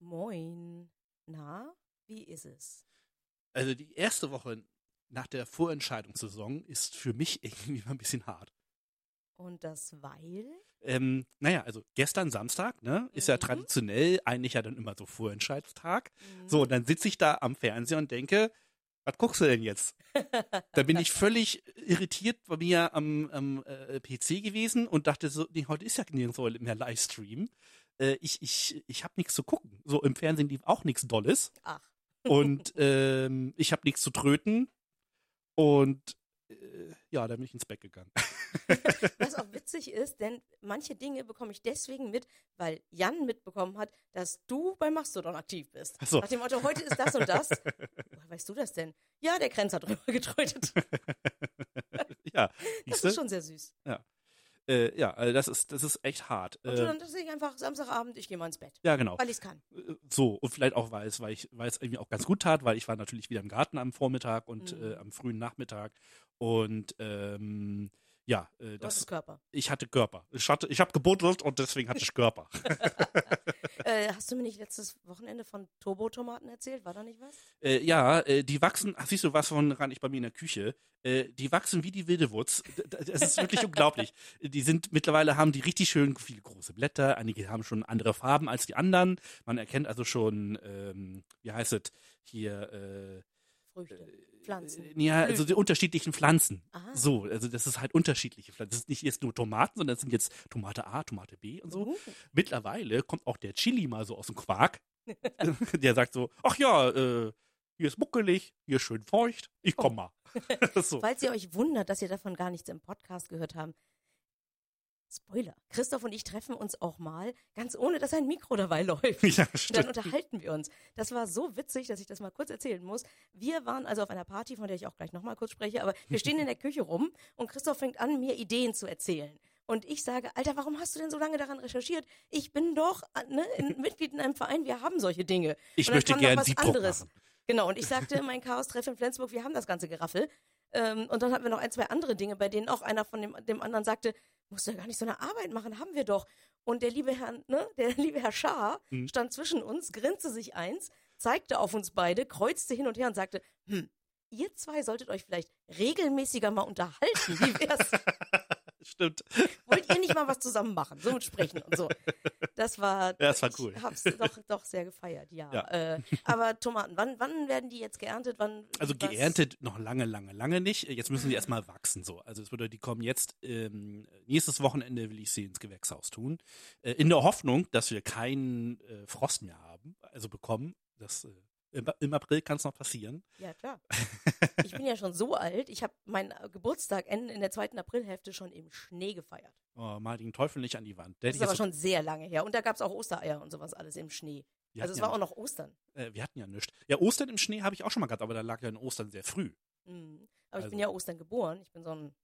Moin. Na, wie ist es? Also die erste Woche nach der Vorentscheidungssaison ist für mich irgendwie mal ein bisschen hart. Und das weil? Ähm, naja, also gestern Samstag, ne, ist ja Mhm. traditionell eigentlich ja dann immer so Vorentscheidungstag. Mhm. So, und dann sitze ich da am Fernseher und denke, was guckst du denn jetzt? Da bin ich völlig irritiert bei mir am, am äh, PC gewesen und dachte so, nee, heute ist ja nirgendwo mehr Livestream. Äh, ich ich, ich habe nichts zu gucken. So im Fernsehen lief auch nichts Dolles Ach, und ähm, ich habe nichts zu tröten und äh, ja, dann bin ich ins Bett gegangen. was auch witzig ist, denn manche Dinge bekomme ich deswegen mit, weil Jan mitbekommen hat, dass du bei Mastodon aktiv bist. Ach so. Nach dem Motto, heute ist das und das. Woher weißt du das denn? Ja, der Krenz hat drüber getrötet. ja, Das ist schon sehr süß. Äh, ja, also das ist das ist echt hart. Und Äh, dann dachte ich einfach Samstagabend, ich gehe mal ins Bett, ja, genau. weil ich es kann. Äh, So, und vielleicht auch, weil es, weil ich, weil es irgendwie auch ganz gut tat, weil ich war natürlich wieder im Garten am Vormittag und Mhm. äh, am frühen Nachmittag. Und ähm, ja, äh, Du hast das, Körper. ich hatte Körper. Ich hatte, ich habe gebuddelt und deswegen hatte ich Körper. Äh, hast du mir nicht letztes Wochenende von Turbotomaten erzählt? War da nicht was? äh, ja, äh, die wachsen, ach, siehst du, was von ran ich bei mir in der Küche, äh, die wachsen wie die wilde d- Das ist wirklich unglaublich. Die sind, mittlerweile haben die richtig schön viele große Blätter, einige haben schon andere Farben als die anderen. Man erkennt also schon, ähm, wie heißt es, hier, äh, Früchte, Pflanzen. Äh, Ja, also die unterschiedlichen Pflanzen. Aha. So, also das ist halt unterschiedliche Pflanzen. Das ist nicht jetzt nur Tomaten, sondern das sind jetzt Tomate A, Tomate B und so. Uh, Mittlerweile kommt auch der Chili mal so aus dem Quark. der sagt so, ach ja, äh, hier ist muckelig, hier ist schön feucht, ich komm mal. so. Falls ihr euch wundert, dass ihr davon gar nichts im Podcast gehört haben. Spoiler. Christoph und ich treffen uns auch mal, ganz ohne, dass ein Mikro dabei läuft. Ja, Und dann stimmt. unterhalten wir uns. Das war so witzig, dass ich das mal kurz erzählen muss. Wir waren also auf einer Party, von der ich auch gleich nochmal kurz spreche, aber wir stehen in der Küche rum und Christoph fängt an, mir Ideen zu erzählen. Und ich sage, Alter, warum hast du denn so lange daran recherchiert? Ich bin doch ne, ein Mitglied in einem Verein, wir haben solche Dinge. Ich möchte kam noch gern was anderes. machen. Genau, und ich sagte, mein Chaos-Treff in Flensburg, wir haben das ganze Geraffel. Ähm, und dann hatten wir noch ein, zwei andere Dinge, bei denen auch einer von dem, dem anderen sagte, musst du ja gar nicht so eine Arbeit machen, haben wir doch. Und der liebe Herr, ne, der liebe Herr Schaar Mhm. stand zwischen uns, grinste sich eins, zeigte auf uns beide, kreuzte hin und her und sagte, hm, ihr zwei solltet euch vielleicht regelmäßiger mal unterhalten. Wie wär's? Stimmt. Wollt ihr nicht mal was zusammen machen? So mit Sprechen und so. Das war, Ja, das war ich cool. hab's doch, doch sehr gefeiert, ja. Ja. Äh, aber Tomaten, wann, wann werden die jetzt geerntet? Wann, Also was- geerntet noch lange, lange, lange nicht. Jetzt müssen die erstmal wachsen so. Also es würde, die kommen jetzt ähm, nächstes Wochenende will ich sie ins Gewächshaus tun. Äh, in der Hoffnung, dass wir keinen äh, Frost mehr haben, also bekommen. Das äh, im, im April kann es noch passieren. Ja, klar. Ich bin ja schon so alt. Ich habe meinen äh, Geburtstag in, in der zweiten Aprilhälfte schon im Schnee gefeiert. Oh, mal den Teufel nicht an die Wand. Der Das ist aber ich schon sehr lange her. Und da gab es auch Ostereier und sowas alles im Schnee. wir Also es hatten war auch ja, noch Ostern. äh, wir hatten ja nichts. Ja, Ostern im Schnee habe ich auch schon mal gehabt, aber da lag ja in Ostern sehr früh. Mhm. Aber ich Also- bin ja Ostern geboren. Ich bin so ein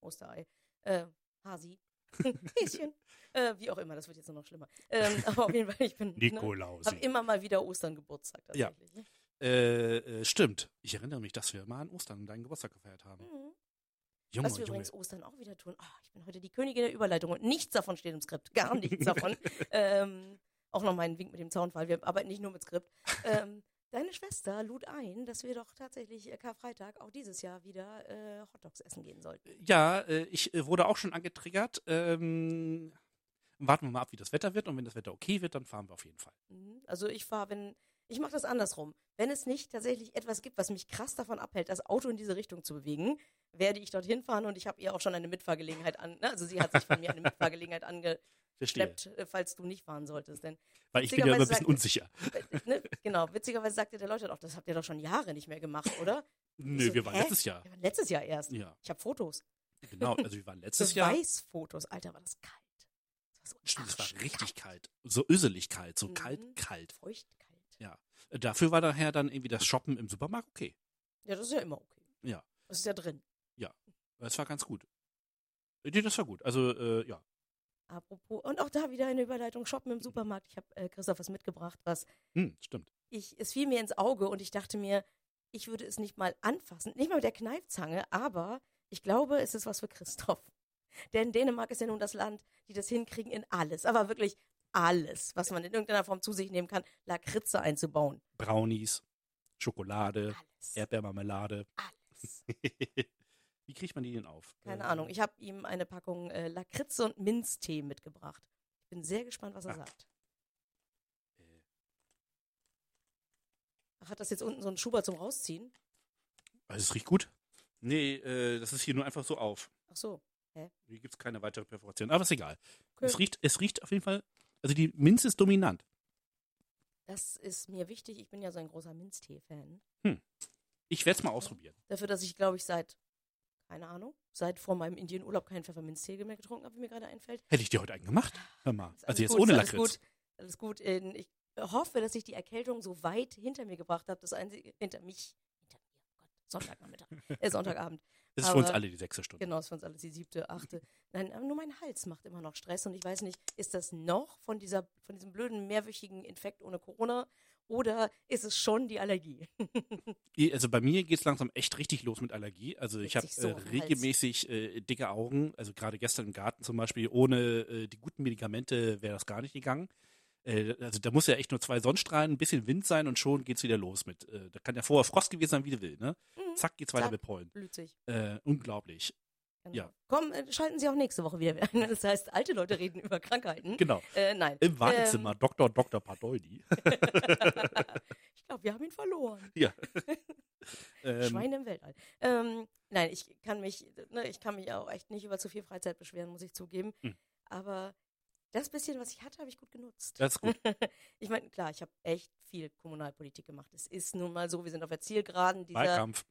Osterei. Äh, Hasi. Häschen. Äh, wie auch immer, das wird jetzt nur noch schlimmer. Ähm, aber auf jeden Fall, ich bin. Ne, Nikolausi. habe immer mal wieder Ostern Geburtstag Ja. tatsächlich. ne? Äh, äh, stimmt. Ich erinnere mich, dass wir mal an Ostern deinen Geburtstag gefeiert haben. Mhm. Junge, Was wir Junge. übrigens Ostern auch wieder tun. Ah, ich bin heute die Königin der Überleitung und nichts davon steht im Skript. Gar nichts davon. ähm, auch noch meinen Wink mit dem Zaunfall. Wir arbeiten nicht nur mit Skript. Ähm, deine Schwester lud ein, dass wir doch tatsächlich äh, Karfreitag auch dieses Jahr wieder äh, Hotdogs essen gehen sollten. Ja, äh, ich äh, wurde auch schon angetriggert. Ähm, warten wir mal ab, wie das Wetter wird. Und wenn das Wetter okay wird, dann fahren wir auf jeden Fall. Mhm. Also ich fahre, wenn. Ich mache das andersrum. Wenn es nicht tatsächlich etwas gibt, was mich krass davon abhält, das Auto in diese Richtung zu bewegen, werde ich dorthin fahren und ich habe ihr auch schon eine Mitfahrgelegenheit an. Ne? Also sie hat sich von mir eine Mitfahrgelegenheit Verstehe. Angeschleppt, äh, falls du nicht fahren solltest. Denn Weil ich bin ja immer ein bisschen unsicher. Äh, ne, genau, witzigerweise sagte der Leute auch, das habt ihr doch schon Jahre nicht mehr gemacht, oder? Nö, so, wir waren hä? letztes Jahr. Wir waren letztes Jahr erst. Ja, Ich habe Fotos. genau. Also wir waren letztes Jahr. Beweisfotos. Alter, war das kalt. Das war, so Stimmt, es war richtig kalt. So öselig kalt, so Mhm. kalt, kalt. Feuchtkalt. Äh, Dafür war daher dann irgendwie das Shoppen im Supermarkt okay. Ja, das ist ja immer okay. Ja. Das ist ja drin. Das war ganz gut. Nee, das war gut. Also, äh, ja. Apropos, und auch da wieder eine Überleitung, Shoppen im Supermarkt. Ich habe äh, Christoph was mitgebracht, was Hm, stimmt. ich, es fiel mir ins Auge und ich dachte mir, ich würde es nicht mal anfassen, nicht mal mit der Kneifzange, aber ich glaube, es ist was für Christoph. Denn Dänemark ist ja nun das Land, die das hinkriegen in alles, aber wirklich alles, was man in irgendeiner Form zu sich nehmen kann, Lakritze einzubauen. Brownies, Schokolade, Alles. Erdbeermarmelade. Alles. Wie kriegt man die denn auf? Keine Äh, Ahnung. Ich habe ihm eine Packung äh, Lakritze und Minztee mitgebracht. Ich bin sehr gespannt, was er Ah. sagt. Äh. Ach, hat das jetzt unten so einen Schuber zum Rausziehen? Also es riecht gut. Nee, äh, das ist hier nur einfach so auf. Ach so. Hier gibt es keine weitere Perforation. Aber ist egal. Okay. Es, riecht, es riecht auf jeden Fall. Also die Minze ist dominant. Das ist mir wichtig. Ich bin ja so ein großer Minztee-Fan. Ich werde es mal ausprobieren. Dafür, dass ich, glaube ich, seit, keine Ahnung, seit vor meinem Indienurlaub keinen Pfefferminztee mehr getrunken habe, wie mir gerade einfällt. Hätte ich dir heute einen gemacht? Hör mal. Also jetzt gut, ohne ist alles Lakritz. Gut, alles gut. In- Ich hoffe, dass ich die Erkältung so weit hinter mir gebracht habe. Das einzige, hinter mich, hinter mir, oh Gott, Sonntagnachmittag, äh, Sonntagabend. Das ist für uns aber- alle die sechste Stunde. Genau, ist für uns alles die siebte, achte. Nein, aber nur mein Hals macht immer noch Stress und ich weiß nicht, ist das noch von dieser, von diesem blöden mehrwöchigen Infekt ohne Corona oder ist es schon die Allergie? Also bei mir geht es langsam echt richtig los mit Allergie. Also ich habe so äh, regelmäßig äh, dicke Augen. Also gerade gestern im Garten zum Beispiel, ohne äh, die guten Medikamente wäre das gar nicht gegangen. Äh, also da muss ja echt nur zwei Sonnenstrahlen, ein bisschen Wind sein und schon geht's wieder los mit. Äh, da kann ja vorher Frost gewesen sein, wie du will. Ne? Mhm, Zack, geht's weiter Zack. mit Pollen. Blüht sich. Äh, unglaublich. Genau. Ja. Komm, äh, schalten Sie auch nächste Woche wieder ein. Das heißt, alte Leute reden über Krankheiten. Genau. Äh, nein. Im Wartezimmer, Dr. Dr. Pardoldi. ich glaube, wir haben ihn verloren. ja. ähm, Schweine im Weltall. Ähm, nein, ich kann mich, ne, ich kann mich auch echt nicht über zu viel Freizeit beschweren, muss ich zugeben. Hm. Aber das bisschen, was ich hatte, habe ich gut genutzt. das ist gut. ich meine, klar, ich habe echt viel Kommunalpolitik gemacht. Es ist nun mal so, wir sind auf der Zielgeraden dieser. Wahlkampf.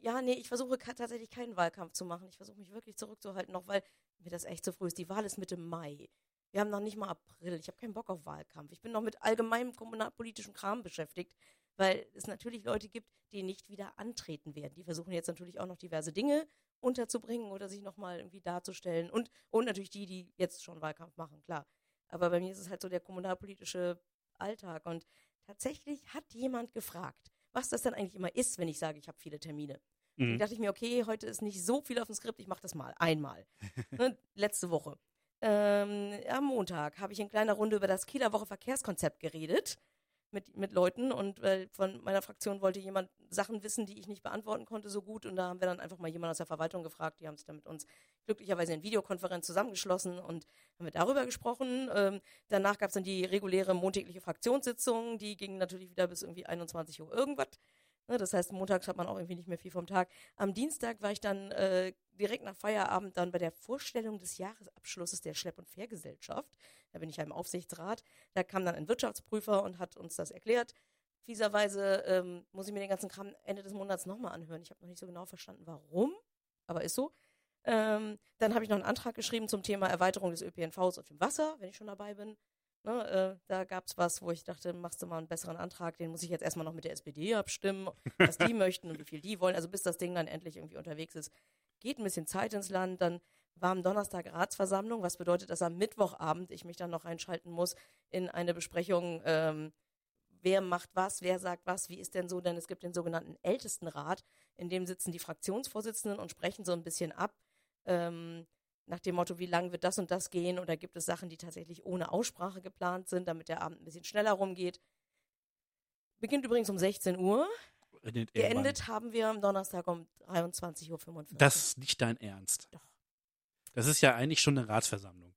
Ja, nee, ich versuche tatsächlich keinen Wahlkampf zu machen. Ich versuche mich wirklich zurückzuhalten, noch weil mir das echt zu früh ist. Die Wahl ist Mitte Mai. Wir haben noch nicht mal April. Ich habe keinen Bock auf Wahlkampf. Ich bin noch mit allgemeinem kommunalpolitischen Kram beschäftigt, weil es natürlich Leute gibt, die nicht wieder antreten werden. Die versuchen jetzt natürlich auch noch diverse Dinge unterzubringen oder sich nochmal irgendwie darzustellen. Und, und natürlich die, die jetzt schon Wahlkampf machen, klar. Aber bei mir ist es halt so der kommunalpolitische Alltag. Und tatsächlich hat jemand gefragt, was das dann eigentlich immer ist, wenn ich sage, ich habe viele Termine. Mhm. Da dachte ich mir, okay, heute ist nicht so viel auf dem Skript, ich mache das mal, einmal. ne, letzte Woche. Ähm, am Montag habe ich in kleiner Runde über das Kieler Woche Verkehrskonzept geredet mit, mit Leuten und weil von meiner Fraktion wollte jemand Sachen wissen, die ich nicht beantworten konnte so gut und da haben wir dann einfach mal jemanden aus der Verwaltung gefragt, die haben sich dann mit uns glücklicherweise in Videokonferenz zusammengeschlossen und haben wir darüber gesprochen. Ähm, danach gab es dann die reguläre montägliche Fraktionssitzung, die ging natürlich wieder bis irgendwie 21 Uhr irgendwas. Ne, das heißt, montags hat man auch irgendwie nicht mehr viel vom Tag. Am Dienstag war ich dann äh, direkt nach Feierabend dann bei der Vorstellung des Jahresabschlusses der Schlepp- und Fährgesellschaft. Da bin ich ja im Aufsichtsrat. Da kam dann ein Wirtschaftsprüfer und hat uns das erklärt. Fieserweise ähm, muss ich mir den ganzen Kram Ende des Monats nochmal anhören. Ich habe noch nicht so genau verstanden, warum, aber ist so. Ähm, dann habe ich noch einen Antrag geschrieben zum Thema Erweiterung des ÖPNVs auf dem Wasser, wenn ich schon dabei bin. Ne, äh, da gab es was, wo ich dachte, machst du mal einen besseren Antrag, den muss ich jetzt erstmal noch mit der SPD abstimmen, was die möchten und wie viel die wollen. Also bis das Ding dann endlich irgendwie unterwegs ist, geht ein bisschen Zeit ins Land. Dann war am Donnerstag Ratsversammlung, was bedeutet, dass am Mittwochabend ich mich dann noch einschalten muss in eine Besprechung, ähm, wer macht was, wer sagt was, wie ist denn so, denn es gibt den sogenannten Ältestenrat, in dem sitzen die Fraktionsvorsitzenden und sprechen so ein bisschen ab, ähm, nach dem Motto, wie lang wird das und das gehen oder gibt es Sachen, die tatsächlich ohne Aussprache geplant sind, damit der Abend ein bisschen schneller rumgeht. Beginnt übrigens um 16 Uhr. Endet irgendwann. Geendet haben wir am Donnerstag um 23.45 Uhr. Das ist nicht dein Ernst. Doch. Das ist ja eigentlich schon eine Ratsversammlung.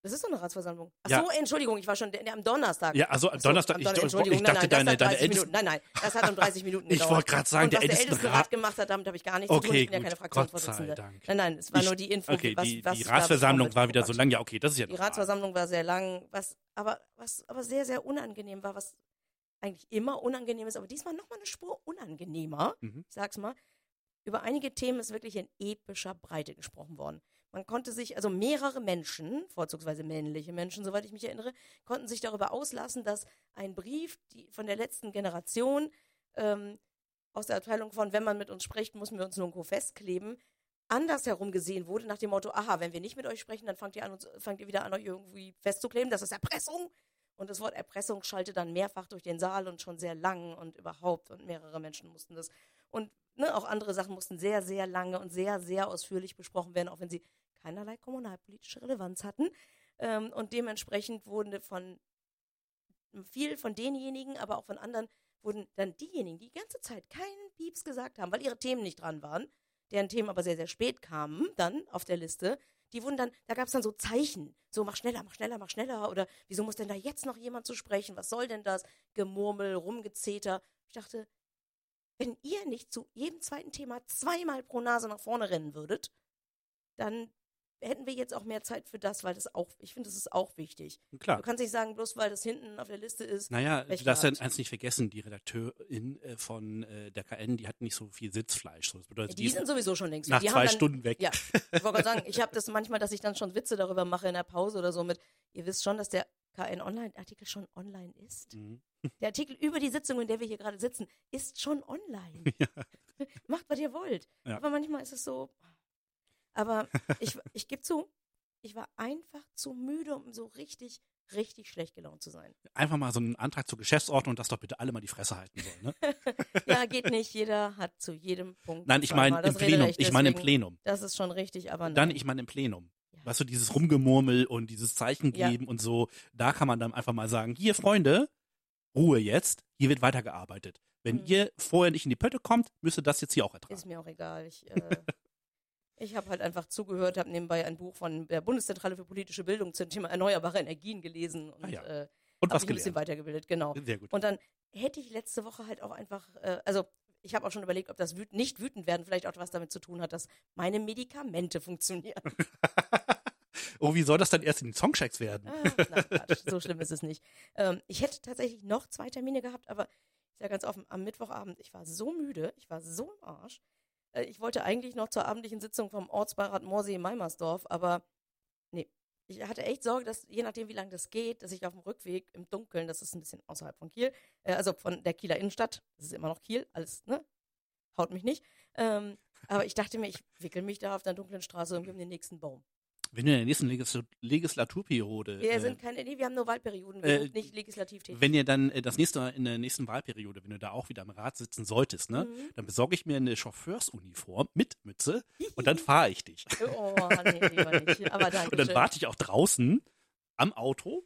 Das ist doch eine Ratsversammlung. Ach Ja. so, Entschuldigung, ich war schon der, der am Donnerstag. Ja, also am so, Donnerstag, am ich, ich, Entschuldigung, ich nein, dachte, nein, deine, das hat deine 30 Ältesten. Minuten. Nein, nein, das hat um 30 Minuten Ich gedauert. wollte gerade sagen, Und der was der Ältestenrat. Ältestenrat gemacht hat, damit habe ich gar nichts zu tun. Okay, Ich bin ja keine gut. Fraktionsvorsitzende. Nein, nein, es war Ich- nur die Info, Okay, was, die, was die ich Ratsversammlung war wieder so lang. Ja, okay, das ist ja Die. Ratsversammlung war sehr lang, was aber, was aber sehr, sehr unangenehm war, was eigentlich immer unangenehm ist, aber diesmal nochmal eine Spur unangenehmer. Mhm. Ich sag's mal. Über einige Themen ist wirklich in epischer Breite gesprochen worden. Man konnte sich, also mehrere Menschen, vorzugsweise männliche Menschen, soweit ich mich erinnere, konnten sich darüber auslassen, dass ein Brief die, von der letzten Generation ähm, aus der Abteilung von, wenn man mit uns spricht, müssen wir uns nirgendwo festkleben, andersherum gesehen wurde, nach dem Motto, aha, wenn wir nicht mit euch sprechen, dann fangt ihr, an, fangt ihr wieder an, euch irgendwie festzukleben. Das ist Erpressung. Und das Wort Erpressung schallte dann mehrfach durch den Saal und schon sehr lang und überhaupt. Und mehrere Menschen mussten das. Und ne, auch andere Sachen mussten sehr, sehr lange und sehr, sehr ausführlich besprochen werden, auch wenn sie keinerlei kommunalpolitische Relevanz hatten. Ähm, und dementsprechend wurden von viel von denjenigen, aber auch von anderen, wurden dann diejenigen, die die ganze Zeit keinen Pieps gesagt haben, weil ihre Themen nicht dran waren, deren Themen aber sehr, sehr spät kamen, dann auf der Liste, die wurden dann, da gab es dann so Zeichen, so mach schneller, mach schneller, mach schneller oder wieso muss denn da jetzt noch jemand zu sprechen, was soll denn das, Gemurmel, Rumgezeter. Ich dachte, wenn ihr nicht zu jedem zweiten Thema zweimal pro Nase nach vorne rennen würdet, dann hätten wir jetzt auch mehr Zeit für das, weil das auch, ich finde, das ist auch wichtig. Klar. Du kannst nicht sagen, bloß weil das hinten auf der Liste ist. Naja, du darfst ja eins nicht vergessen, die Redakteurin äh, von äh, der KN, die hat nicht so viel Sitzfleisch. Das bedeutet, Die sind sowieso schon längst. nach die zwei dann, Stunden weg. Ja, ich wollte gerade sagen, ich habe das manchmal, dass ich dann schon Witze darüber mache in der Pause oder so mit, ihr wisst schon, dass der KN Online-Artikel schon online ist. Mhm. Der Artikel über die Sitzung, in der wir hier gerade sitzen, ist schon online. Ja. Macht, was ihr wollt. Ja. Aber manchmal ist es so. Aber ich, ich gebe zu, ich war einfach zu müde, um so richtig, richtig schlecht gelaunt zu sein. Einfach mal so einen Antrag zur Geschäftsordnung, dass doch bitte alle mal die Fresse halten sollen. Ne? Ja, geht nicht. Jeder hat zu jedem Punkt. Nein, ich meine im Plenum. Ich meine im Plenum. Das ist schon richtig, aber Dann, nein. ich meine im Plenum. Ja. Weißt du, dieses Rumgemurmel und dieses Zeichen Ja. geben und so, da kann man dann einfach mal sagen, hier Freunde, Ruhe jetzt, hier wird weitergearbeitet. Wenn Mhm. ihr vorher nicht in die Pötte kommt, müsst ihr das jetzt hier auch ertragen. Ist mir auch egal. Ich, äh, ich habe halt einfach zugehört, habe nebenbei ein Buch von der Bundeszentrale für politische Bildung zum Thema erneuerbare Energien gelesen und Ah ja. äh, Und was mich ein bisschen gelernt. weitergebildet, genau. Sehr gut. Und dann hätte ich letzte Woche halt auch einfach, äh, also ich habe auch schon überlegt, ob das wüt nicht wütend werden vielleicht auch was damit zu tun hat, dass meine Medikamente funktionieren. oh, wie soll das dann erst in den Songchecks werden? Ah, na, Quatsch, so schlimm ist es nicht. Ähm, ich hätte tatsächlich noch zwei Termine gehabt, aber ich sage ganz offen, am Mittwochabend, ich war so müde, ich war so im Arsch. Äh, ich wollte eigentlich noch zur abendlichen Sitzung vom Ortsbeirat Moorsee in Meimersdorf, aber nee. Ich hatte echt Sorge, dass je nachdem, wie lange das geht, dass ich auf dem Rückweg im Dunkeln, das ist ein bisschen außerhalb von Kiel, äh, also von der Kieler Innenstadt, das ist immer noch Kiel, alles, ne? Haut mich nicht. Ähm, aber ich dachte mir, ich wickel mich da auf der dunklen Straße irgendwie um den nächsten Baum. Wenn du in der nächsten Legis Legislaturperiode, Wir äh, sind keine, nee, wir haben nur Wahlperioden, wir äh, sind nicht legislativ tätig. wenn ihr dann äh, das nächste Mal in der nächsten Wahlperiode, wenn du da auch wieder im Rat sitzen solltest, ne, Mhm. dann besorge ich mir eine Chauffeursuniform mit Mütze und dann fahre ich dich. Oh, nee, lieber nicht. Aber danke Und dann schön. warte ich auch draußen am Auto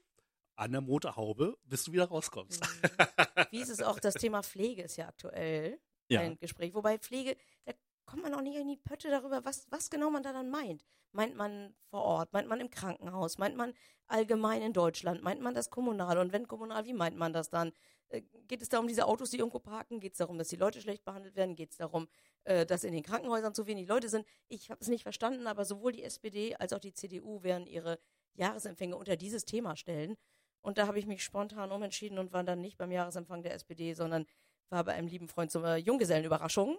an der Motorhaube, bis du wieder rauskommst. Mhm. Wie ist es auch, das Thema Pflege ist ja aktuell Ja. ein Gespräch. Wobei Pflege, da kommt man auch nicht in die Pötte darüber, was, was genau man da dann meint. Meint man vor Ort, meint man im Krankenhaus, meint man allgemein in Deutschland, meint man das kommunal? Und wenn kommunal, wie meint man das dann? Äh, Geht es darum, diese Autos, die irgendwo parken? Geht es darum, dass die Leute schlecht behandelt werden? Geht es darum, äh, dass in den Krankenhäusern zu wenig Leute sind? Ich habe es nicht verstanden, aber sowohl die SPD als auch die CDU werden ihre Jahresempfänge unter dieses Thema stellen. Und da habe ich mich spontan umentschieden und war dann nicht beim Jahresempfang der SPD, sondern war bei einem lieben Freund zum äh, Junggesellenüberraschung.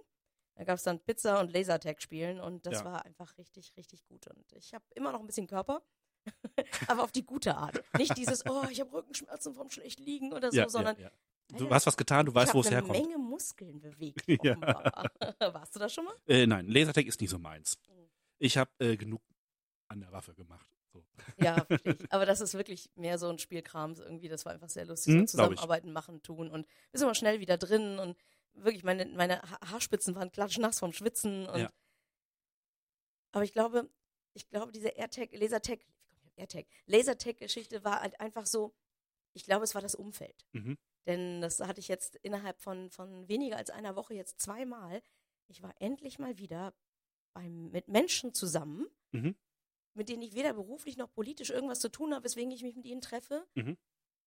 Da gab es dann Pizza und Lasertag spielen und das Ja. war einfach richtig, richtig gut. Und ich habe immer noch ein bisschen Körper, aber auf die gute Art. Nicht dieses, oh, ich habe Rückenschmerzen vom schlecht liegen oder so, ja, sondern ja. Du hast was getan, du ich weißt, habe wo es eine herkommt. Menge Muskeln bewegt. Ja. offenbar. Warst du das schon mal? Äh, nein, Lasertag ist nicht so meins. Mhm. Ich habe äh, genug an der Waffe gemacht. So. Ja, verstehe ich. Aber das ist wirklich mehr so ein Spielkram irgendwie. Das war einfach sehr lustig. Mhm, so ich. zusammenarbeiten, machen, tun. Und wir sind immer schnell wieder drin und wirklich, meine, meine Ha- Haarspitzen waren klatschnass vom Schwitzen. Und Ja. Aber ich glaube, ich glaube, diese AirTag, Lasertag, AirTag? Lasertag-Geschichte war halt einfach so, ich glaube, es war das Umfeld. Mhm. Denn das hatte ich jetzt innerhalb von, von weniger als einer Woche jetzt zweimal. Ich war endlich mal wieder beim, mit Menschen zusammen, Mhm. mit denen ich weder beruflich noch politisch irgendwas zu tun habe, weswegen ich mich mit ihnen treffe. Mhm.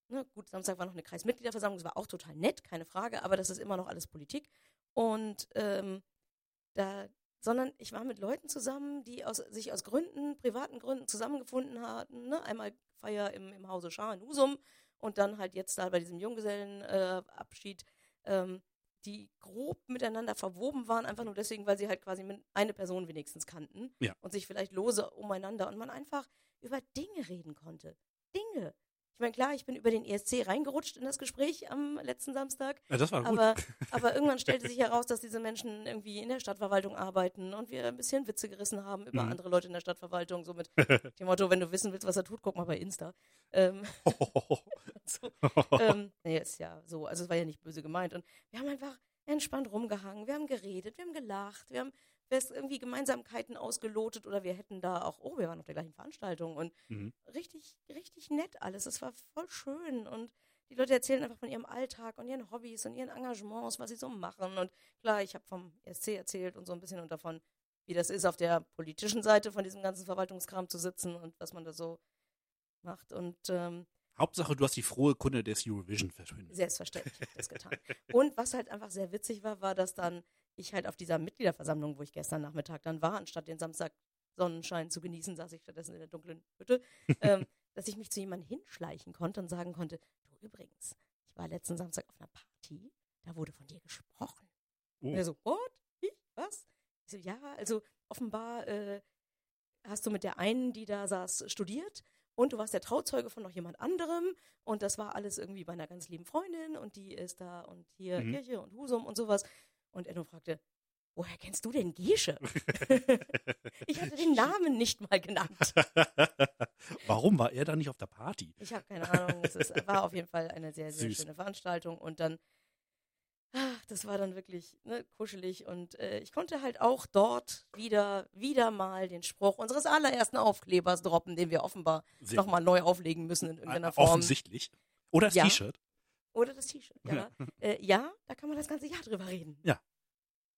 Ne, gut, Samstag war noch eine Kreismitgliederversammlung, das war auch total nett, keine Frage, aber das ist immer noch alles Politik. Und ähm, da, sondern ich war mit Leuten zusammen, die aus, sich aus Gründen, privaten Gründen zusammengefunden hatten. Ne? Einmal Feier im, im Hause Schar in Husum und dann halt jetzt da bei diesem Junggesellenabschied, äh, ähm, die grob miteinander verwoben waren, einfach nur deswegen, weil sie halt quasi eine Person wenigstens kannten Ja. und sich vielleicht lose umeinander und man einfach über Dinge reden konnte. Dinge. Ich meine, klar, ich bin über den ESC reingerutscht in das Gespräch am letzten Samstag, Ja, das war gut. aber, aber irgendwann stellte sich heraus, dass diese Menschen irgendwie in der Stadtverwaltung arbeiten und wir ein bisschen Witze gerissen haben über Mhm. andere Leute in der Stadtverwaltung, so mit dem Motto, wenn du wissen willst, was er tut, guck mal bei Insta. Ähm, so, ähm, nee, ist ja so, also es war ja nicht böse gemeint. Und wir haben einfach entspannt rumgehangen, wir haben geredet, wir haben gelacht, wir haben es irgendwie Gemeinsamkeiten ausgelotet oder wir hätten da auch, oh, wir waren auf der gleichen Veranstaltung und Mhm. richtig, richtig nett alles. Es war voll schön und die Leute erzählen einfach von ihrem Alltag und ihren Hobbys und ihren Engagements, was sie so machen. Und klar, ich habe vom ESC erzählt und so ein bisschen und davon, wie das ist, auf der politischen Seite von diesem ganzen Verwaltungskram zu sitzen und was man da so macht. Und ähm, Hauptsache, du hast die frohe Kunde des Eurovision verkündet. Selbstverständlich habe ich das getan. Und was halt einfach sehr witzig war, war, dass dann ich halt auf dieser Mitgliederversammlung, wo ich gestern Nachmittag dann war, anstatt den Samstag Sonnenschein zu genießen, saß ich stattdessen in der dunklen Hütte, ähm, dass ich mich zu jemandem hinschleichen konnte und sagen konnte, du übrigens, ich war letzten Samstag auf einer Party, da wurde von dir gesprochen. Oh. Und er so, what? Ich? Was? Ich so, ja, also offenbar äh, hast du mit der einen, die da saß, studiert und du warst der Trauzeuge von noch jemand anderem und das war alles irgendwie bei einer ganz lieben Freundin und die ist da und hier Mhm. Kirche und Husum und sowas. Und Enno fragte, woher kennst du denn Gesche? ich hatte den Namen nicht mal genannt. Warum war er da nicht auf der Party? Ich habe keine Ahnung. Es ist, war auf jeden Fall eine sehr, sehr Süß. schöne Veranstaltung und dann, ach, das war dann wirklich ne, kuschelig und äh, ich konnte halt auch dort wieder, wieder mal den Spruch unseres allerersten Aufklebers droppen, den wir offenbar nochmal neu auflegen müssen in irgendeiner Äh, Form. Offensichtlich. Oder das Ja. T-Shirt. Oder das T-Shirt, ja. Äh, ja, da kann man das ganze Jahr drüber reden.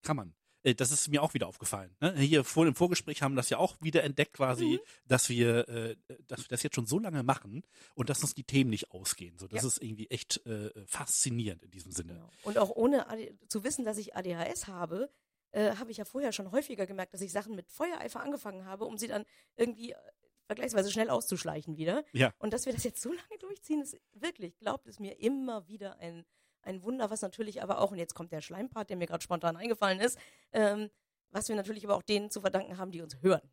Kann man. Äh, Das ist mir auch wieder aufgefallen. ne? Hier vor im Vorgespräch haben das ja auch wieder entdeckt, quasi, Mhm. dass wir, äh, dass wir das jetzt schon so lange machen und dass uns die Themen nicht ausgehen. So, das Ja. ist irgendwie echt äh, faszinierend in diesem Sinne. Genau. Und auch ohne AD zu wissen, dass ich ADHS habe, äh, habe ich ja vorher schon häufiger gemerkt, dass ich Sachen mit Feuereifer angefangen habe, um sie dann irgendwie äh, vergleichsweise schnell auszuschleichen wieder. Ja. Und dass wir das jetzt so lange durchziehen, ist wirklich, glaubt es mir, immer wieder ein, ein Wunder, was natürlich aber auch, und jetzt kommt der Schleimpart, der mir gerade spontan eingefallen ist, ähm, was wir natürlich aber auch denen zu verdanken haben, die uns hören.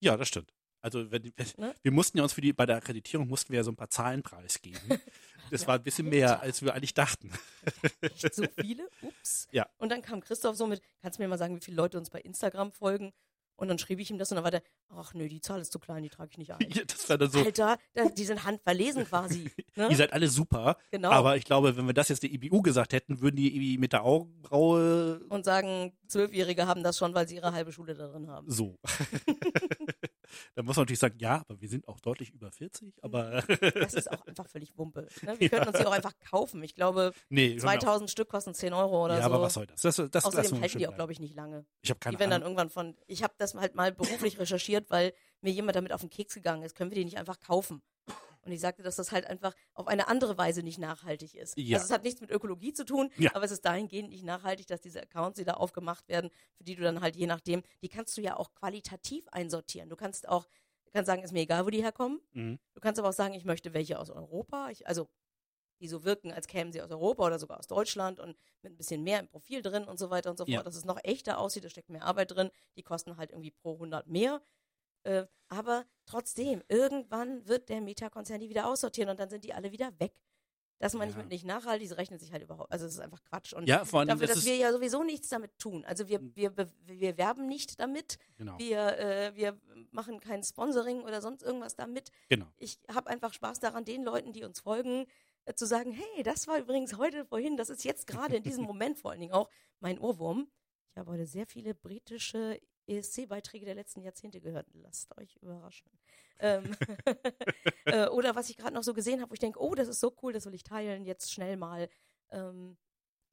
Ja, das stimmt. Also wenn, wenn, Ne? wir mussten ja uns für die bei der Akkreditierung mussten wir ja so ein paar Zahlen preisgeben. Das war ein bisschen mehr, als wir eigentlich dachten. Echt so viele? Ups. Ja. Und dann kam Christoph so mit, kannst du mir mal sagen, wie viele Leute uns bei Instagram folgen? Und dann schrieb ich ihm das und dann war der, ach nö, die Zahl ist zu klein, die trage ich nicht ein. Ja, das war dann so. Alter, die sind handverlesen quasi. Ne? Ihr seid alle super, Genau. aber ich glaube, wenn wir das jetzt der IBU gesagt hätten, würden die irgendwie mit der Augenbraue und sagen, Zwölfjährige haben das schon, weil sie ihre halbe Schule darin haben. so. Dann muss man natürlich sagen, ja, aber wir sind auch deutlich über 40, aber Das ist auch einfach völlig Wumpe. Ne? Wir könnten uns die auch einfach kaufen. Ich glaube, nee. können wir 2000 Stück kosten 10 Euro oder ja, so. aber was soll das? Das, das Außerdem halten die auch, glaube ich, nicht lange. Ich habe keine die werden dann irgendwann von, ich habe das halt mal beruflich recherchiert, weil mir jemand damit auf den Keks gegangen ist. Können wir die nicht einfach kaufen? Und ich sagte, dass das halt einfach auf eine andere Weise nicht nachhaltig ist. Ja. Also es hat nichts mit Ökologie zu tun, Ja. aber es ist dahingehend nicht nachhaltig, dass diese Accounts, die da aufgemacht werden, für die du dann halt je nachdem, die kannst du ja auch qualitativ einsortieren. Du kannst auch, du kannst sagen, ist mir egal, wo die herkommen. Mhm. Du kannst aber auch sagen, ich möchte welche aus Europa. Ich, also die so wirken, als kämen sie aus Europa oder sogar aus Deutschland und mit ein bisschen mehr im Profil drin und so weiter und so fort, Ja. dass es noch echter aussieht, da steckt mehr Arbeit drin, die kosten halt irgendwie pro 100 mehr. Äh, aber trotzdem, irgendwann wird der Meta-Konzern die wieder aussortieren und dann sind die alle wieder weg. Das meine ich Ja. mit nicht nachhaltig, das rechnet sich halt überhaupt, also es ist einfach Quatsch. Und Ja, vor allem, dafür, das dass wir ja sowieso nichts damit tun. Also wir, wir, wir, wir werben nicht damit, genau, wir, äh, wir machen kein Sponsoring oder sonst irgendwas damit genau. ich habe einfach Spaß daran, den Leuten, die uns folgen, äh, zu sagen, hey, das war übrigens heute vorhin, das ist jetzt gerade in diesem Moment vor allen Dingen auch mein Ohrwurm. Ich habe heute sehr viele britische ESC-Beiträge der letzten Jahrzehnte gehört. Lasst euch überraschen. Ähm, äh, oder was ich gerade noch so gesehen habe, wo ich denke, oh, das ist so cool, das will ich teilen, jetzt schnell mal. Ähm,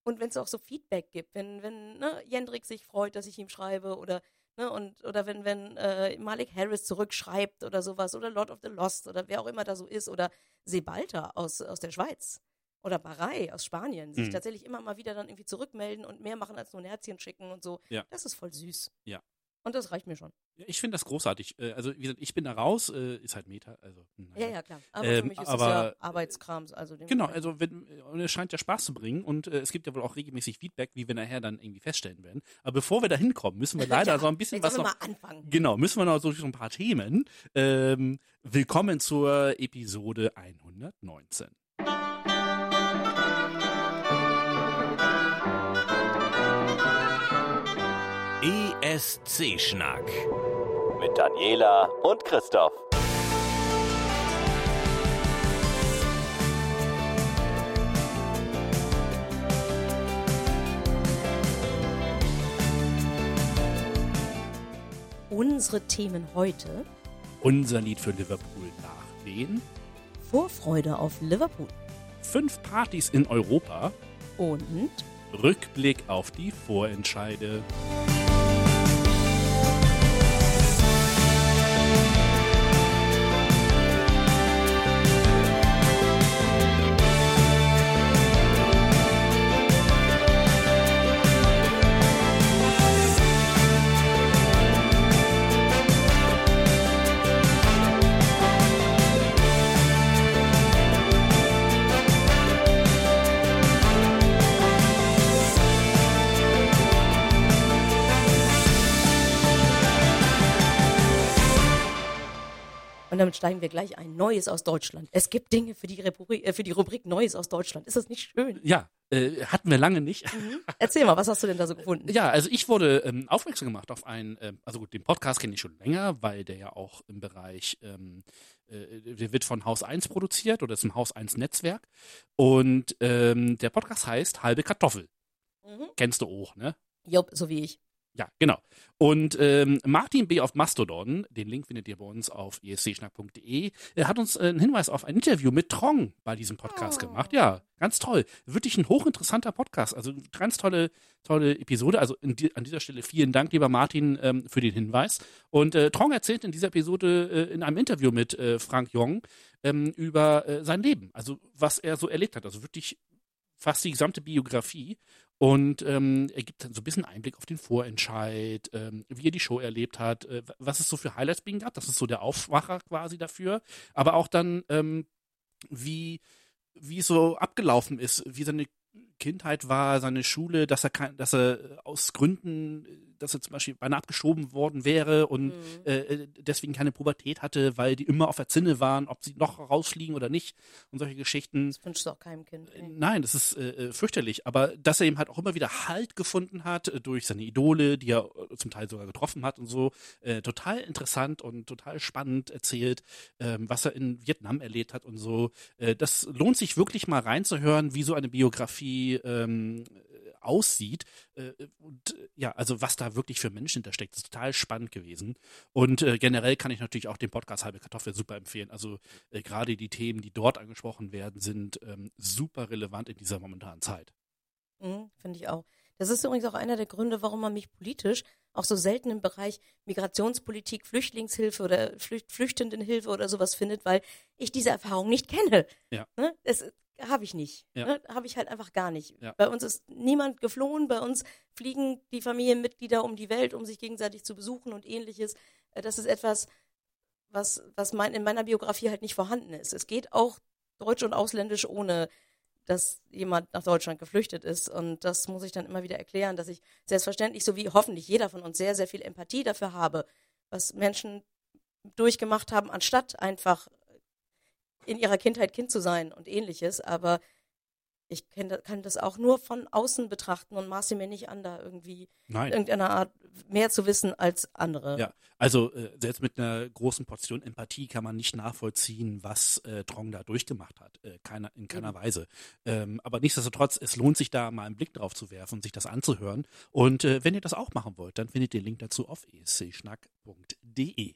und wenn es auch so Feedback gibt, wenn, wenn ne, Jendrik sich freut, dass ich ihm schreibe oder Ne, und, oder wenn, wenn äh, Malik Harris zurückschreibt oder sowas, oder Lord of the Lost oder wer auch immer da so ist, oder Sebalta aus, aus der Schweiz oder Barei aus Spanien, sich Mhm. tatsächlich immer mal wieder dann irgendwie zurückmelden und mehr machen als nur ein Herzchen schicken und so. Ja. Das ist voll süß. Ja. Und das reicht mir schon. Ich finde das großartig. Äh, Also, wie gesagt, ich bin da raus, äh, ist halt Meta, also. naja. Ja, ja, klar. Aber Ähm, für mich ist aber- das ja Arbeitskrams. Also Genau, also wenn, es scheint ja Spaß zu bringen und äh, es gibt ja wohl auch regelmäßig Feedback, wie wir nachher dann irgendwie feststellen werden. Aber bevor wir da hinkommen, müssen wir leider Ja, so ein bisschen Jetzt was sollen wir noch. mal anfangen. Genau, müssen wir noch so so ein paar Themen. Ähm, willkommen zur Episode 119. ESC-Schnack. Mit Daniela und Christoph. Unsere Themen heute: Unser Lied für Liverpool nach wen? Vorfreude auf Liverpool Fünf Partys in Europa. und Rückblick auf die Vorentscheide. Steigen wir gleich ein. Neues aus Deutschland. Es gibt Dinge für die, Republik, äh, für die Rubrik Neues aus Deutschland. Ist das nicht schön? Ja, äh, hatten wir lange nicht. Erzähl mal, was hast du denn da so gefunden? Ja, also ich wurde ähm, aufmerksam gemacht auf einen, ähm, also gut, den Podcast kenne ich schon länger, weil der ja auch im Bereich, ähm, äh, der wird von Haus 1 produziert oder ist im Haus 1 Netzwerk. Und ähm, der Podcast heißt Halbe Kartoffel. Mhm. Kennst du auch, ne? Job, so wie ich. Ja, genau. Und ähm, Martin B. auf Mastodon, den Link findet ihr bei uns auf escschnack.de, er hat uns äh, einen Hinweis auf ein Interview mit Trong bei diesem Podcast Oh. gemacht. Ja, ganz toll. Wirklich ein hochinteressanter Podcast. Also ganz tolle, tolle Episode. Also die, an dieser Stelle vielen Dank, lieber Martin, ähm, für den Hinweis. Und äh, Trong erzählt in dieser Episode äh, in einem Interview mit äh, Frank Jong ähm, über äh, sein Leben. Also was er so erlebt hat. Also wirklich fast die gesamte Biografie. Und ähm, er gibt dann so ein bisschen Einblick auf den Vorentscheid, ähm, wie er die Show erlebt hat, äh, was es so für Highlights bei ihm gab. Das ist so der Aufwacher quasi dafür. Aber auch dann, ähm, wie, wie es so abgelaufen ist, wie seine Kindheit war, seine Schule, dass er kein, dass er aus Gründen, dass er zum Beispiel beinahe abgeschoben worden wäre und Mhm. äh, deswegen keine Pubertät hatte, weil die immer auf der Zinne waren, ob sie noch rausfliegen oder nicht und solche Geschichten. Das wünschst du auch keinem Kind. Nee. Nein, das ist äh, äh, fürchterlich. Aber dass er eben halt auch immer wieder Halt gefunden hat äh, durch seine Idole, die er äh, zum Teil sogar getroffen hat und so. Äh, total interessant und total spannend erzählt, ähm, was er in Vietnam erlebt hat und so. Äh, das lohnt sich wirklich mal reinzuhören, wie so eine Biografie ähm, äh, aussieht. Äh, und äh, ja, also was da wirklich für Menschen hintersteckt, ist total spannend gewesen. Und äh, generell kann ich natürlich auch den Podcast Halbe Kartoffel super empfehlen. Also äh, gerade die Themen, die dort angesprochen werden, sind ähm, super relevant in dieser momentanen Zeit. Mhm, Finde ich auch. Das ist übrigens auch einer der Gründe, warum man mich politisch auch so selten im Bereich Migrationspolitik, Flüchtlingshilfe oder Flücht Flüchtendenhilfe oder sowas findet, weil ich diese Erfahrung nicht kenne. Ja. Ne? Das habe ich nicht. Ja. Ne? Habe ich halt einfach gar nicht. Ja. Bei uns ist niemand geflohen, bei uns fliegen die Familienmitglieder um die Welt, um sich gegenseitig zu besuchen und ähnliches. Äh, Das ist etwas, was, was mein, in meiner Biografie halt nicht vorhanden ist. Es geht auch deutsch und ausländisch ohne dass jemand nach Deutschland geflüchtet ist. Und das muss ich dann immer wieder erklären, dass ich selbstverständlich, so wie hoffentlich jeder von uns, sehr, sehr viel Empathie dafür habe, was Menschen durchgemacht haben, anstatt einfach in ihrer Kindheit Kind zu sein und ähnliches. Aber ich kann das auch nur von außen betrachten und maße mir nicht an, da irgendwie Nein. irgendeiner Art mehr zu wissen als andere. Ja, also äh, selbst mit einer großen Portion Empathie kann man nicht nachvollziehen, was äh, Trong da durchgemacht hat. Äh, keiner, in keiner Eben. Weise. Ähm, aber nichtsdestotrotz, es lohnt sich da mal einen Blick drauf zu werfen und sich das anzuhören. Und äh, wenn ihr das auch machen wollt, dann findet ihr den Link dazu auf escschnack.de.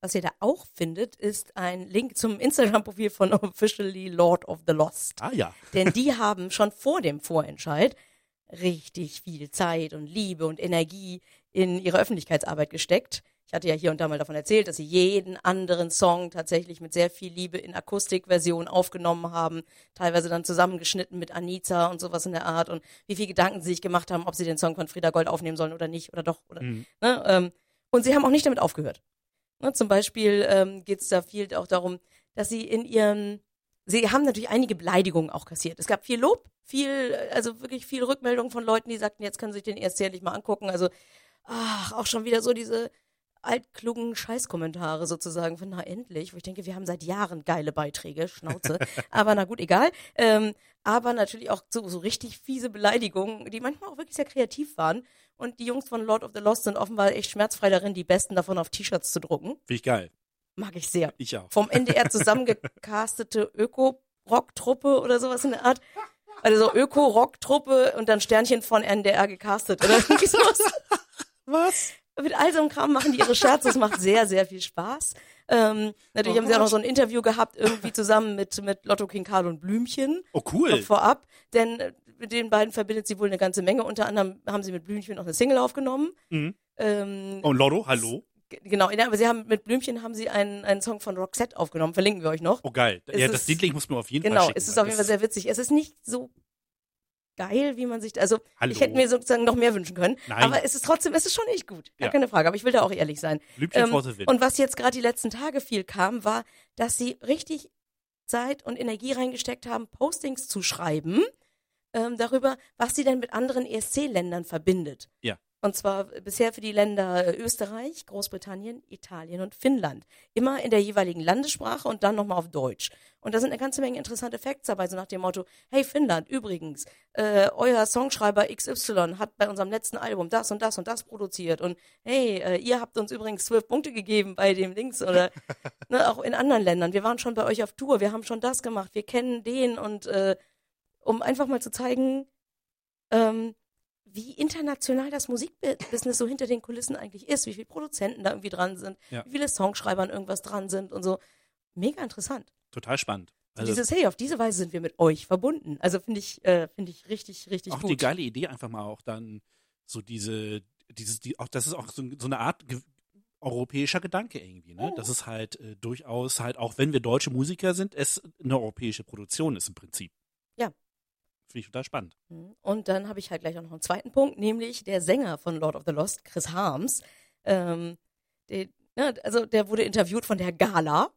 Was ihr da auch findet, ist ein Link zum Instagram-Profil von Officially Lord of the Lost. Ah ja. Denn die haben schon vor dem Vorentscheid richtig viel Zeit und Liebe und Energie in ihre Öffentlichkeitsarbeit gesteckt. Ich hatte ja hier und da mal davon erzählt, dass sie jeden anderen Song tatsächlich mit sehr viel Liebe in Akustikversion aufgenommen haben, teilweise dann zusammengeschnitten mit Anita und sowas in der Art und wie viel Gedanken sie sich gemacht haben, ob sie den Song von Frieda Gold aufnehmen sollen oder nicht oder doch. Oder, Mhm. ne, ähm, und sie haben auch nicht damit aufgehört. Ne, zum Beispiel ähm, geht es da viel auch darum, dass sie in ihren Sie haben natürlich einige Beleidigungen auch kassiert. Es gab viel Lob, viel, also wirklich viel Rückmeldungen von Leuten, die sagten, jetzt können Sie sich den erst jährlich mal angucken. Also, ach, auch schon wieder so diese altklugen Scheißkommentare sozusagen von, na endlich, wo ich denke, wir haben seit Jahren geile Beiträge, Schnauze. aber na gut, egal. Ähm, aber natürlich auch so, so richtig fiese Beleidigungen, die manchmal auch wirklich sehr kreativ waren. Und die Jungs von Lord of the Lost sind offenbar echt schmerzfrei darin, die besten davon auf T-Shirts zu drucken. Finde ich geil. Mag ich sehr Ich auch. vom NDR zusammengecastete Öko-Rock-Truppe oder sowas in der Art. Also so Öko-Rock-Truppe und dann Sternchen von NDR gecastet oder sowas. Was? Mit all so einem Kram machen die ihre Scherze. Es macht sehr, sehr viel Spaß. Ähm, natürlich Oh haben sie auch noch so ein Interview gehabt, irgendwie zusammen mit, mit Lotto King Karl und Blümchen. Oh, cool. Vorab, denn äh, mit den beiden verbindet sie wohl eine ganze Menge. Unter anderem haben sie mit Blümchen noch eine Single aufgenommen. Mhm. Ähm, Und Lotto, hallo? genau, ja, aber sie haben mit Blümchen haben sie einen, einen Song von Roxette aufgenommen. Verlinken wir euch noch. Oh, geil. Es Ja, ist- das Liedling muss mir auf jeden Fall Genau, schicken. es ist auf jeden Fall das- sehr witzig. Es ist nicht so geil, wie man sich, also Hallo. ich hätte mir sozusagen noch mehr wünschen können. Nein. Aber es ist trotzdem, es ist schon echt gut. Gar Ja. keine Frage. Aber ich will da auch ehrlich sein. Ähm, und was jetzt gerade die letzten Tage viel kam, war, dass sie richtig Zeit und Energie reingesteckt haben, Postings zu schreiben ähm, darüber, was sie denn mit anderen ESC-Ländern verbindet. Ja. Und zwar bisher für die Länder äh, Österreich, Großbritannien, Italien und Finnland. Immer in der jeweiligen Landessprache und dann nochmal auf Deutsch. Und da sind eine ganze Menge interessante Facts dabei, so nach dem Motto, hey Finnland, übrigens, äh, euer Songschreiber XY hat bei unserem letzten Album das und das und das produziert und hey, äh, ihr habt uns übrigens zwölf Punkte gegeben bei dem Dings oder ne, auch in anderen Ländern. Wir waren schon bei euch auf Tour, wir haben schon das gemacht, wir kennen den und äh, um einfach mal zu zeigen, ähm, wie international das Musikbusiness so hinter den Kulissen eigentlich ist, wie viele Produzenten da irgendwie dran sind, Ja. wie viele Songschreiber an irgendwas dran sind und so. Mega interessant. Total spannend. Also dieses, hey, auf diese Weise sind wir mit euch verbunden. Also finde ich, äh, finde ich richtig, richtig auch gut. die geile Idee, einfach mal auch dann so diese, dieses, die, auch das ist auch so, so eine Art europäischer Gedanke irgendwie, ne? Mhm. Dass es halt äh, durchaus halt, auch wenn wir deutsche Musiker sind, es eine europäische Produktion ist im Prinzip. Ja. Finde ich total spannend. Mhm. Und dann habe ich halt gleich auch noch einen zweiten Punkt, nämlich der Sänger von Lord of the Lost, Chris Harms. Ähm, der, ne, also der wurde interviewt von der Gala.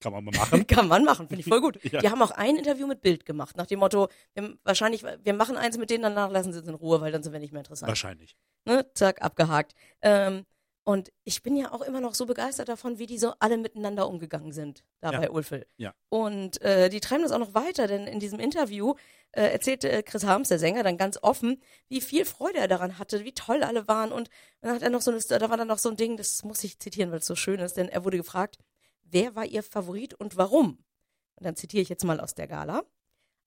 Kann man mal machen. Kann man machen, finde ich voll gut. Ja. Die haben auch ein Interview mit Bild gemacht, nach dem Motto, wir, wahrscheinlich, wir machen eins mit denen, danach lassen sie uns in Ruhe, weil dann sind wir nicht mehr interessant. Wahrscheinlich. Ne? Zack, abgehakt. Ähm, und ich bin ja auch immer noch so begeistert davon, wie die so alle miteinander umgegangen sind, da Ja. bei Ulfel. Ja. Und äh, die treiben das auch noch weiter, denn in diesem Interview äh, erzählte äh, Chris Harms, der Sänger, dann ganz offen, wie viel Freude er daran hatte, wie toll alle waren. Und dann hat er noch so eine, da war dann noch so ein Ding, das muss ich zitieren, weil es so schön ist, denn er wurde gefragt, wer war ihr Favorit und warum? Und dann zitiere ich jetzt mal aus der Gala.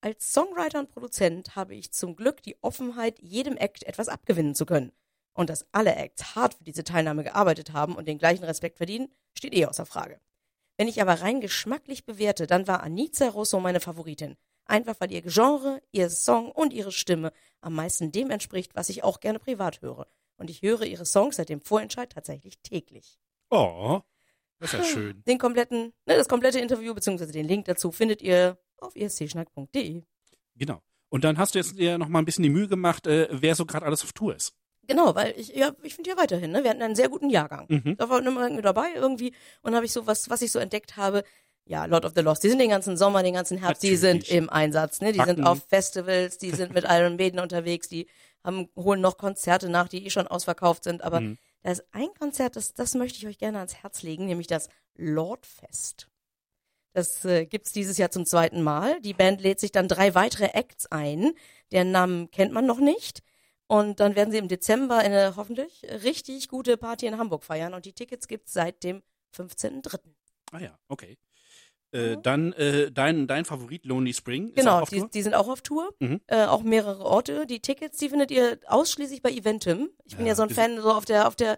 Als Songwriter und Produzent habe ich zum Glück die Offenheit, jedem Act etwas abgewinnen zu können. Und dass alle Acts hart für diese Teilnahme gearbeitet haben und den gleichen Respekt verdienen, steht eh außer Frage. Wenn ich aber rein geschmacklich bewerte, dann war Anica Rosso meine Favoritin. Einfach weil ihr Genre, ihr Song und ihre Stimme am meisten dem entspricht, was ich auch gerne privat höre. Und ich höre ihre Songs seit dem Vorentscheid tatsächlich täglich. Oh, das ist ja schön. Den kompletten, ne, das komplette Interview bzw. den Link dazu findet ihr auf escschnack.de. Genau. Und dann hast du jetzt dir noch mal ein bisschen die Mühe gemacht, äh, wer so gerade alles auf Tour ist. Genau, weil ich, ja, ich finde ja weiterhin, ne? Wir hatten einen sehr guten Jahrgang. Mhm. Da war immer irgendwie dabei irgendwie und habe ich so was, was ich so entdeckt habe. Ja, Lord of the Lost, die sind den ganzen Sommer, den ganzen Herbst, die sind Natürlich. im Einsatz, ne? Die Backen. sind auf Festivals, die sind mit Iron Maiden unterwegs, die haben, holen noch Konzerte nach, die eh schon ausverkauft sind. Aber Mhm. da ist ein Konzert, das, das möchte ich euch gerne ans Herz legen, nämlich das Lordfest. Das äh, gibt's dieses Jahr zum zweiten Mal. Die Band lädt sich dann drei weitere Acts ein. Deren Namen kennt man noch nicht. Und dann werden sie im Dezember eine hoffentlich richtig gute Party in Hamburg feiern. Und die Tickets gibt's seit dem 15.03. Ah ja, okay. Äh, Mhm. Dann äh, dein, dein Favorit Lonely Spring. Genau, die, die sind auch auf Tour. Mhm. Äh, auch mehrere Orte. Die Tickets, die findet ihr ausschließlich bei Eventim. Ich bin Ja, ja, so ein Fan so auf der, auf der,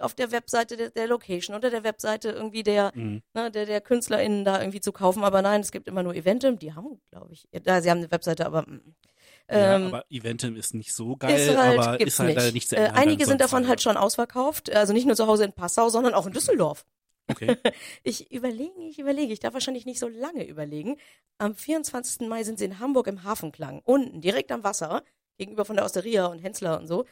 auf der Webseite der, der Location oder der Webseite irgendwie der, Mhm. ne, der, der KünstlerInnen da irgendwie zu kaufen. Aber nein, es gibt immer nur Eventim. Die haben, glaube ich, ja, sie haben eine Webseite, aber, mm. Ja, ähm, aber Eventim ist nicht so geil, ist halt, aber ist halt nicht. leider nicht zu äh, einige sind davon halt schon ausverkauft. Also nicht nur zu Hause in Passau, sondern auch in Düsseldorf. Okay. Ich überlege, ich überlege. Ich darf wahrscheinlich nicht so lange überlegen. Am 24. Mai sind sie in Hamburg im Hafenklang. Unten, direkt am Wasser. Gegenüber von der Osteria und Hensler und so.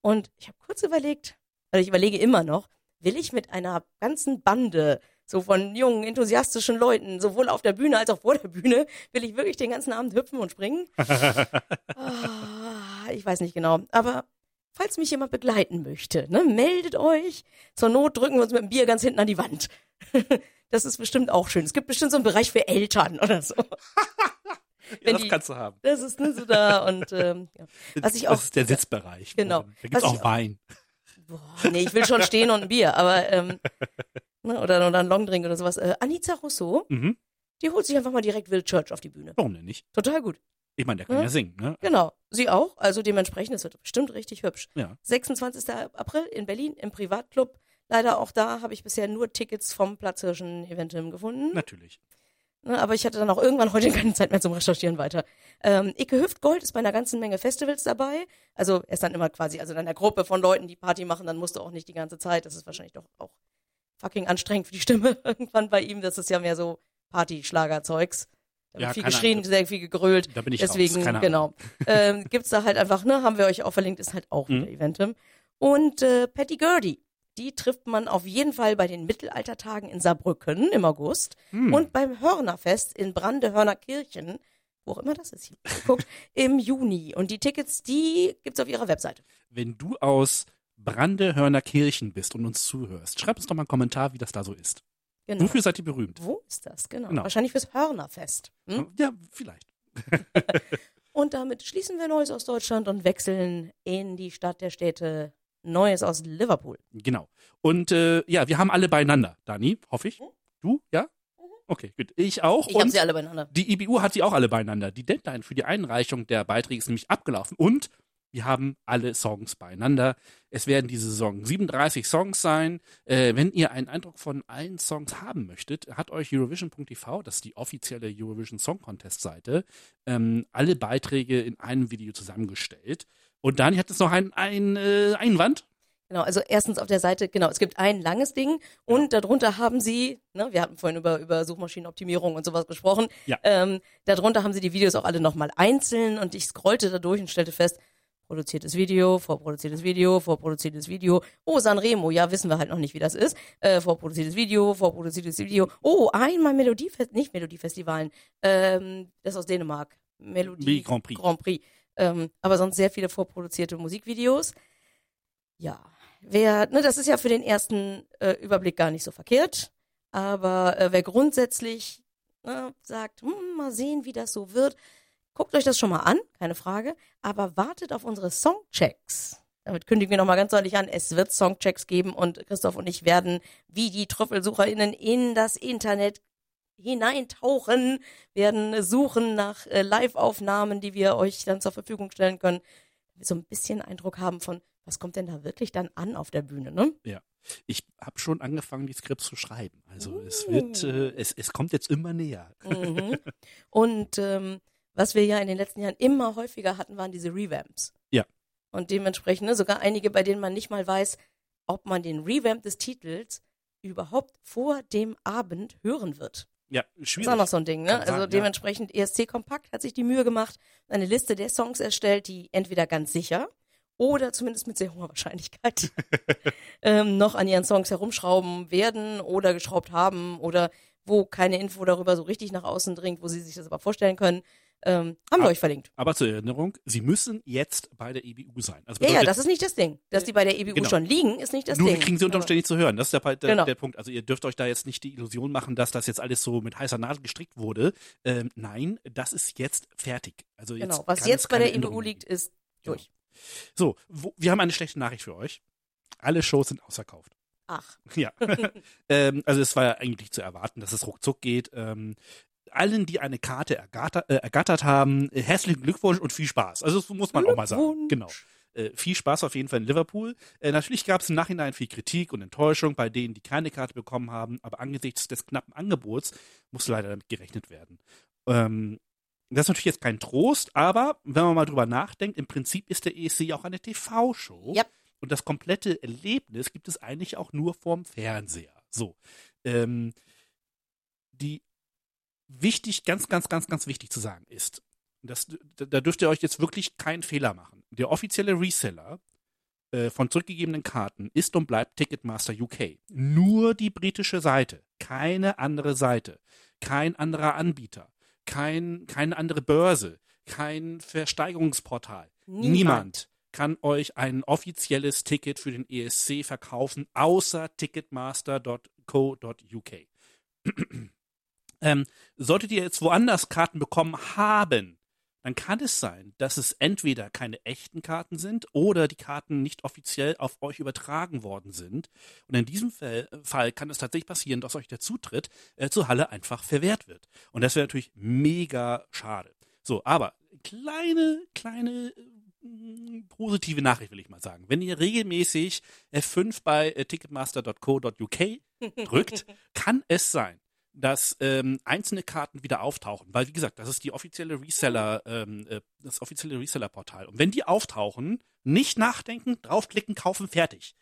Und ich habe kurz überlegt, also ich überlege immer noch, will ich mit einer ganzen Bande so von jungen, enthusiastischen Leuten, sowohl auf der Bühne als auch vor der Bühne, will ich wirklich den ganzen Abend hüpfen und springen? Ah, ich weiß nicht genau. Aber falls mich jemand begleiten möchte, ne, meldet euch. Zur Not drücken wir uns mit dem Bier ganz hinten an die Wand. Das ist bestimmt auch schön. Es gibt bestimmt so einen Bereich für Eltern oder so. ja, wenn das die- kannst du haben. Das ist ne, so da und ähm, ja. Was ich auch- das ist der Sitzbereich. Genau. Da gibt's ich auch auch- Wein. Boah, nee, ich will schon stehen und ein Bier, aber ähm, ne, oder, oder ein Longdrink oder sowas. Äh, Anita Rousseau, Mhm. die holt sich einfach mal direkt Will Church auf die Bühne. Warum denn nicht? Total gut. Ich meine, der kann Ja. ja singen, ne? Genau, sie auch. Also dementsprechend, es wird bestimmt richtig hübsch. Ja. 26. April in Berlin im Privatclub. Leider auch da habe ich bisher nur Tickets vom Platzhirschen Eventim gefunden. Natürlich. Ne, aber ich hatte dann auch irgendwann heute keine Zeit mehr zum Recherchieren weiter. Ähm, Icke Hüftgold ist bei einer ganzen Menge Festivals dabei. Also er ist dann immer quasi, also in einer Gruppe von Leuten, die Party machen, dann musst du auch nicht die ganze Zeit. Das ist wahrscheinlich doch auch fucking anstrengend für die Stimme irgendwann bei ihm. Das ist ja mehr so Party-Schlagerzeugs. Da wird Ja, viel geschrien, Ahnung. sehr viel gegrölt. Da bin ich Deswegen, raus. Genau. Ähm, gibt's da halt einfach, ne, haben wir euch auch verlinkt, ist halt auch Mhm. wieder Eventim. Und äh, Patty Gurdy, die trifft man auf jeden Fall bei den Mittelaltertagen in Saarbrücken im August Hm. und beim Hörnerfest in Brandehörner Kirchen, wo auch immer das ist, hier guckt, im Juni. Und die Tickets, die gibt's auf ihrer Webseite. Wenn du aus Brandehörner Kirchen bist und uns zuhörst, schreib uns doch mal einen Kommentar, wie das da so ist. Genau. Wofür seid ihr berühmt? Wo ist das? Genau. Genau. Wahrscheinlich fürs Hörnerfest. Hm? Ja, vielleicht. Und damit schließen wir Neues aus Deutschland und wechseln in die Stadt der Städte Neues aus Liverpool. Genau. Und äh, ja, wir haben alle beieinander, Dani, hoffe ich. Du, ja? Okay, gut. Ich auch. Ich habe sie alle beieinander. die IBU hat sie auch alle beieinander. Die Deadline für die Einreichung der Beiträge ist nämlich abgelaufen. Und wir haben alle Songs beieinander. Es werden diese Saison 37 Songs sein. Äh, wenn ihr einen Eindruck von allen Songs haben möchtet, hat euch Eurovision.tv, das ist die offizielle Eurovision Song Contest Seite, ähm, alle Beiträge in einem Video zusammengestellt. Und Dani hat jetzt noch einen, einen äh, Einwand. Genau, also erstens auf der Seite, genau, es gibt ein langes Ding und darunter haben sie, ne, wir hatten vorhin über, über Suchmaschinenoptimierung und sowas gesprochen, Ja. ähm, darunter haben sie die Videos auch alle nochmal einzeln und ich scrollte da durch und stellte fest, produziertes Video, vorproduziertes Video, vorproduziertes Video, oh, Sanremo, ja, wissen wir halt noch nicht, wie das ist, äh, vorproduziertes Video, vorproduziertes Video, oh, einmal Melodiefest, nicht Melodiefestivalen, ähm, das aus Dänemark, Melodie Grand Prix. Grand Prix. Ähm, aber sonst sehr viele vorproduzierte Musikvideos. Ja, wer, ne, das ist ja für den ersten äh, Überblick gar nicht so verkehrt. Aber äh, wer grundsätzlich ne, sagt, hm, mal sehen, wie das so wird, guckt euch das schon mal an, keine Frage. Aber wartet auf unsere Songchecks. Damit kündigen wir nochmal ganz deutlich an, es wird Songchecks geben und Christoph und ich werden wie die TrüffelsucherInnen in das Internet hineintauchen, werden suchen nach äh, Live-Aufnahmen, die wir euch dann zur Verfügung stellen können. Wir so ein bisschen Eindruck haben von, was kommt denn da wirklich dann an auf der Bühne, ne? Ich habe schon angefangen, die Skripts zu schreiben. Also es Uh. wird, äh, es, es kommt jetzt immer näher. Mhm. Und ähm, was wir ja in den letzten Jahren immer häufiger hatten, waren diese Revamps. Ja. Und dementsprechend ne, sogar einige, bei denen man nicht mal weiß, ob man den Revamp des Titels überhaupt vor dem Abend hören wird. Ja, Das schwierig. ist auch noch so ein Ding, ne? Kann Also sein, ja. dementsprechend ESC Kompakt hat sich die Mühe gemacht, eine Liste der Songs erstellt, die entweder ganz sicher oder zumindest mit sehr hoher Wahrscheinlichkeit ähm, noch an ihren Songs herumschrauben werden oder geschraubt haben oder wo keine Info darüber so richtig nach außen dringt, wo sie sich das aber vorstellen können, ähm, haben wir Ah, euch verlinkt. Aber zur Erinnerung, sie müssen jetzt bei der EBU sein. Also Ja, ja, bedeutet, das ist nicht das Ding. Dass die bei der EBU Genau. schon liegen, ist nicht das nur Ding. wir kriegen sie unterm Aber- Strich nicht zu hören. Das ist der, der, Genau. der Punkt. Also ihr dürft euch da jetzt nicht die Illusion machen, dass das jetzt alles so mit heißer Nadel gestrickt wurde. Ähm, nein, das ist jetzt fertig. Also jetzt Genau, was jetzt bei der EBU liegt, ist Genau. durch. So, wo, wir haben eine schlechte Nachricht für euch. Alle Shows sind ausverkauft. Ach, Ja. ähm, also es war ja eigentlich zu erwarten, dass es ruckzuck geht. Ähm, allen, die eine Karte ergatter, äh, ergattert haben, äh, herzlichen Glückwunsch und viel Spaß. Also das muss man auch mal sagen. Genau. Äh, viel Spaß auf jeden Fall in Liverpool. Äh, natürlich gab es im Nachhinein viel Kritik und Enttäuschung bei denen, die keine Karte bekommen haben, aber angesichts des knappen Angebots muss leider damit gerechnet werden. Ähm, das ist natürlich jetzt kein Trost, aber wenn man mal drüber nachdenkt, im Prinzip ist der ESC ja auch eine TV-Show. Yep. Und das komplette Erlebnis gibt es eigentlich auch nur vorm Fernseher. So. Ähm, die wichtig, ganz, ganz, ganz, ganz wichtig zu sagen ist, das, da, dürft ihr euch jetzt wirklich keinen Fehler machen. Der offizielle Reseller äh, von zurückgegebenen Karten ist und bleibt Ticketmaster UK. Nur die britische Seite, keine andere Seite, kein anderer Anbieter, kein, keine andere Börse, kein Versteigerungsportal. Niemand. Niemand kann euch ein offizielles Ticket für den ESC verkaufen, außer ticketmaster.co.uk. ähm, solltet ihr jetzt woanders Karten bekommen haben, dann kann es sein, dass es entweder keine echten Karten sind oder die Karten nicht offiziell auf euch übertragen worden sind. Und in diesem Fall, Fall kann es tatsächlich passieren, dass euch der Zutritt äh, zur Halle einfach verwehrt wird. Und das wäre natürlich mega schade. So, aber kleine, kleine äh, positive Nachricht will ich mal sagen. Wenn ihr regelmäßig F5 bei äh, ticketmaster.co.uk drückt, kann es sein, dass ähm, einzelne Karten wieder auftauchen, weil wie gesagt, das ist die offizielle Reseller, ähm, äh, das offizielle Reseller-Portal. Und wenn die auftauchen, nicht nachdenken, draufklicken, kaufen, fertig.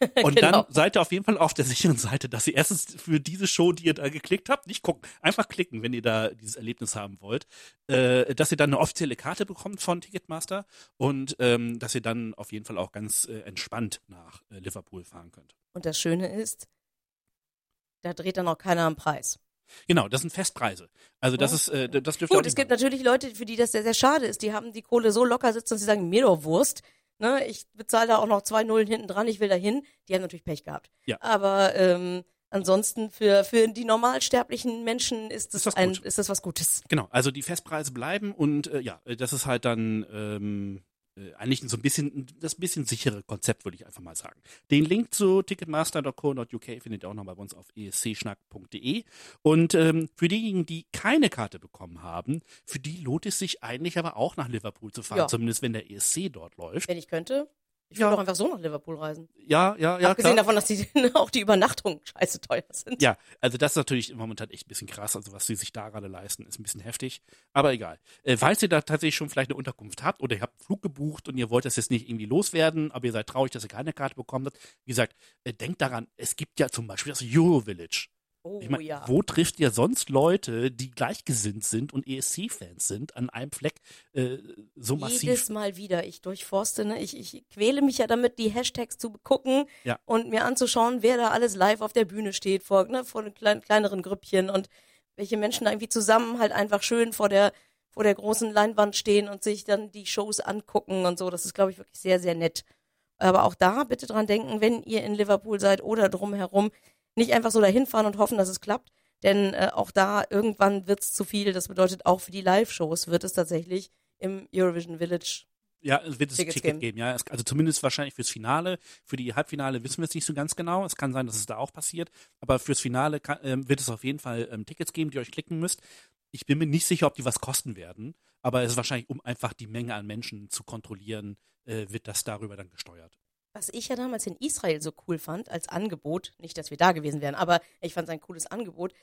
Und Genau. dann seid ihr auf jeden Fall auf der sicheren Seite, dass ihr erstens für diese Show, die ihr da geklickt habt, nicht gucken, einfach klicken, wenn ihr da dieses Erlebnis haben wollt, äh, dass ihr dann eine offizielle Karte bekommt von Ticketmaster und ähm, dass ihr dann auf jeden Fall auch ganz äh, entspannt nach äh, Liverpool fahren könnt. Und das Schöne ist, da dreht dann auch keiner am Preis. Genau, das sind Festpreise. Also das ist, äh, das dürft ihr auch Gut, es gibt natürlich Leute, für die das sehr, sehr schade ist. Die haben die Kohle so locker sitzen, dass sie sagen, mir doch Wurst. Ne, ich bezahle da auch noch zwei Nullen hinten dran, ich will da hin. Die haben natürlich Pech gehabt. Ja. Aber ähm, ansonsten für, für die normalsterblichen Menschen ist das, Ist ein, ist das was Gutes. Genau, also die Festpreise bleiben und äh, ja, das ist halt dann ähm, äh, eigentlich so ein bisschen das bisschen sichere Konzept, würde ich einfach mal sagen. Den Link zu ticketmaster.co.uk findet ihr auch noch bei uns auf escschnack.de. Und ähm, für diejenigen, die keine Karte bekommen haben, für die lohnt es sich eigentlich aber auch nach Liverpool zu fahren, Ja. zumindest wenn der ESC dort läuft. Wenn ich könnte, ich Ja. würde doch einfach so nach Liverpool reisen. Ja, ja, ja. Abgesehen klar. davon, dass die, auch die Übernachtungen scheiße teuer sind. Ja, also das ist natürlich momentan echt ein bisschen krass. Also was sie sich da gerade leisten, ist ein bisschen heftig. Aber egal. Äh, falls ihr da tatsächlich schon vielleicht eine Unterkunft habt oder ihr habt einen Flug gebucht und ihr wollt das jetzt nicht irgendwie loswerden, aber ihr seid traurig, dass ihr keine Karte bekommen habt, wie gesagt, äh, denkt daran, es gibt ja zum Beispiel das Euro Village. Oh Ich meine, ja. wo trifft ihr sonst Leute, die gleichgesinnt sind und ESC-Fans sind, an einem Fleck äh, so massiv? Jedes Mal wieder. Ich durchforste, ne? ich, ich quäle mich ja damit, die Hashtags zu gucken Ja. und mir anzuschauen, wer da alles live auf der Bühne steht, vor, ne, vor den klein, kleineren Grüppchen und welche Menschen da irgendwie zusammen halt einfach schön vor der, vor der großen Leinwand stehen und sich dann die Shows angucken und so. Das ist, glaube ich, wirklich sehr, sehr nett. Aber auch da bitte dran denken, wenn ihr in Liverpool seid oder drumherum, nicht einfach so dahin fahren und hoffen, dass es klappt. Denn äh, auch da irgendwann wird's zu viel. Das bedeutet, auch für die Live-Shows wird es tatsächlich im Eurovision Village. Ja, es wird es Tickets Ticket geben. geben, ja. Es, also zumindest wahrscheinlich fürs Finale. Für die Halbfinale wissen wir es nicht so ganz genau. Es kann sein, dass es da auch passiert. Aber fürs Finale kann, ähm, wird es auf jeden Fall ähm, Tickets geben, die ihr euch klicken müsst. Ich bin mir nicht sicher, ob die was kosten werden. Aber es ist wahrscheinlich, um einfach die Menge an Menschen zu kontrollieren, äh, wird das darüber dann gesteuert. Was ich ja damals in Israel so cool fand als Angebot, nicht, dass wir da gewesen wären, aber ich fand es ein cooles Angebot.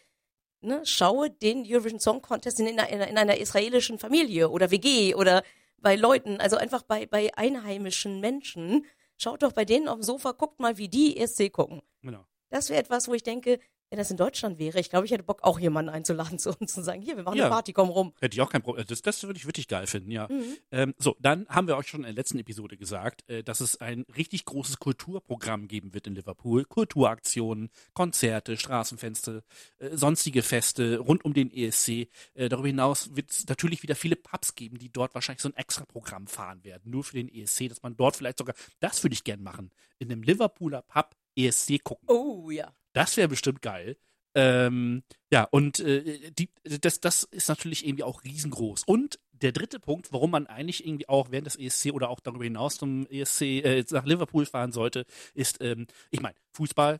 Ne, schaue den Eurovision Song Contest in, in, einer, in einer israelischen Familie oder WG oder bei Leuten, also einfach bei, bei einheimischen Menschen. Schaut doch bei denen auf dem Sofa, guckt mal, wie die ESC gucken. Genau. Das wäre etwas, wo ich denke, wenn das in Deutschland wäre, ich glaube, ich hätte Bock, auch jemanden einzuladen zu uns und sagen, hier, wir machen Ja. eine Party, komm rum. Hätte ich auch kein Problem. Das, das würde ich wirklich geil finden, ja. Mhm. Ähm, so, dann haben wir euch schon in der letzten Episode gesagt, äh, dass es ein richtig großes Kulturprogramm geben wird in Liverpool. Kulturaktionen, Konzerte, Straßenfeste, äh, sonstige Feste rund um den ESC. Äh, darüber hinaus wird es natürlich wieder viele Pubs geben, die dort wahrscheinlich so ein Extra-Programm fahren werden, nur für den ESC, dass man dort vielleicht sogar, das würde ich gern machen, in einem Liverpooler Pub ESC gucken. Oh ja. Das wäre bestimmt geil. Ähm, ja, und äh, die, das, das ist natürlich irgendwie auch riesengroß. Und der dritte Punkt, warum man eigentlich irgendwie auch während des ESC oder auch darüber hinaus zum ESC äh, nach Liverpool fahren sollte, ist, ähm, ich meine, Fußball,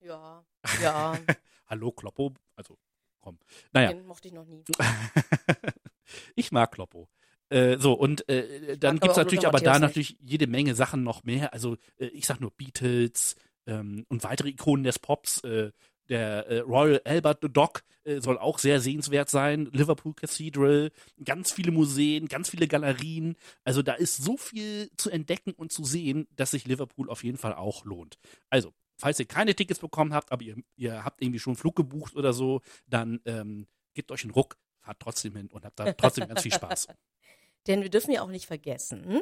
Ja, ja, hallo Kloppo, also komm. Naja, den mochte ich noch nie. ich mag Kloppo. Äh, so, und äh, dann aber auch natürlich aber da natürlich jede Menge Sachen noch mehr. Also äh, ich sag nur Beatles ähm, und weitere Ikonen des Pops. Äh, der äh, Royal Albert Dock äh, soll auch sehr sehenswert sein. Liverpool Cathedral, ganz viele Museen, ganz viele Galerien. Also da ist so viel zu entdecken und zu sehen, dass sich Liverpool auf jeden Fall auch lohnt. Also, falls ihr keine Tickets bekommen habt, aber ihr, ihr habt irgendwie schon einen Flug gebucht oder so, dann ähm, gebt euch einen Ruck, fahrt trotzdem hin und habt da trotzdem ganz viel Spaß. Denn wir dürfen ja auch nicht vergessen,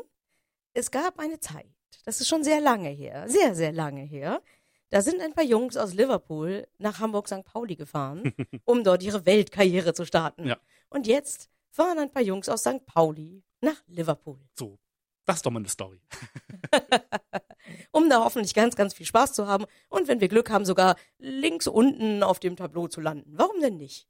es gab eine Zeit, das ist schon sehr lange her, sehr, sehr lange her, da sind ein paar Jungs aus Liverpool nach Hamburg-St. Pauli gefahren, um dort ihre Weltkarriere zu starten. Ja. Und jetzt fahren ein paar Jungs aus St. Pauli nach Liverpool, So, das ist doch mal eine Story. um da hoffentlich ganz, ganz viel Spaß zu haben und wenn wir Glück haben, sogar links unten auf dem Tableau zu landen. Warum denn nicht?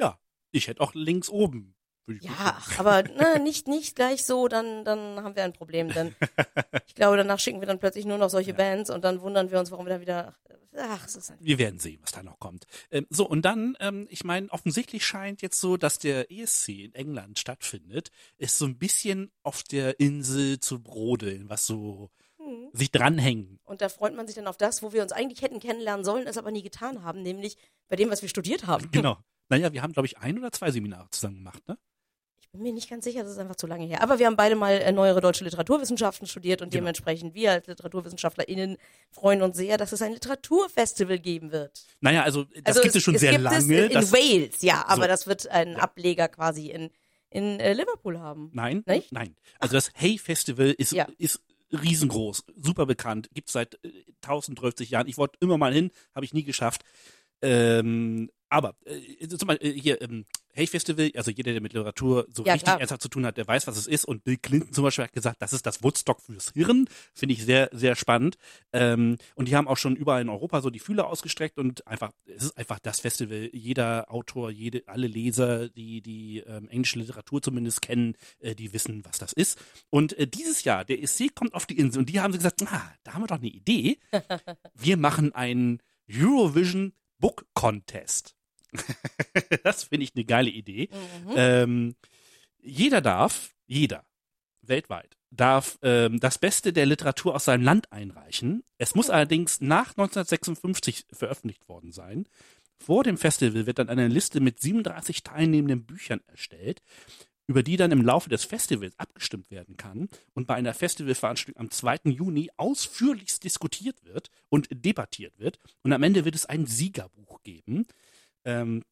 Ja, ich hätte auch links oben. Ja, aber ne, nicht, nicht gleich so, dann, dann haben wir ein Problem. Denn ich glaube, danach schicken wir dann plötzlich nur noch solche Bands und dann wundern wir uns, warum wir dann wieder. ach, es ist ein Wir werden sehen, was da noch kommt. Ähm, so, und dann, ähm, ich meine, offensichtlich scheint jetzt so, dass der ESC in England stattfindet, ist so ein bisschen auf der Insel zu brodeln, was so Hm. sich dranhängen. Und da freut man sich dann auf das, wo wir uns eigentlich hätten kennenlernen sollen, es aber nie getan haben, nämlich bei dem, was wir studiert haben. Genau. Naja, wir haben, glaube ich, ein oder zwei Seminare zusammen gemacht, ne? Ich bin mir nicht ganz sicher, das ist einfach zu lange her. Aber wir haben beide mal äh, neuere deutsche Literaturwissenschaften studiert und Genau. dementsprechend wir als LiteraturwissenschaftlerInnen freuen uns sehr, dass es ein Literaturfestival geben wird. Naja, also das also gibt es, schon sehr gibt lange. Es in, in Wales, ja, aber So. das wird einen Ableger quasi in, in äh, Liverpool haben. nein, Nicht? nein. Also das Hey Festival ist, Ja. ist riesengroß, super bekannt, gibt seit äh, 1030 Jahren. Ich wollte immer mal hin, habe ich nie geschafft. Ähm, aber äh, zum Beispiel äh, hier ähm, Hey Festival, also jeder, der mit Literatur so Ja, richtig klar. ernsthaft zu tun hat, der weiß, was es ist. Und Bill Clinton zum Beispiel hat gesagt, das ist das Woodstock fürs Hirn. Finde ich sehr, sehr spannend. Ähm, und die haben auch schon überall in Europa so die Fühler ausgestreckt und einfach, es ist einfach das Festival. Jeder Autor, jede, alle Leser, die die ähm, englische Literatur zumindest kennen, äh, die wissen, was das ist. Und äh, dieses Jahr, der ESC kommt auf die Insel und die haben sie gesagt, ah, da haben wir doch eine Idee. Wir machen einen Eurovision Book Contest. das finde ich eine geile Idee. Mhm. Ähm, jeder darf, jeder, weltweit, darf ähm, das Beste der Literatur aus seinem Land einreichen. Es muss allerdings nach 1956 veröffentlicht worden sein. Vor dem Festival wird dann eine Liste mit 37 teilnehmenden Büchern erstellt, über die dann im Laufe des Festivals abgestimmt werden kann und bei einer Festivalveranstaltung am 2. Juni ausführlichst diskutiert wird und debattiert wird. Und am Ende wird es ein Siegerbuch geben. Ähm,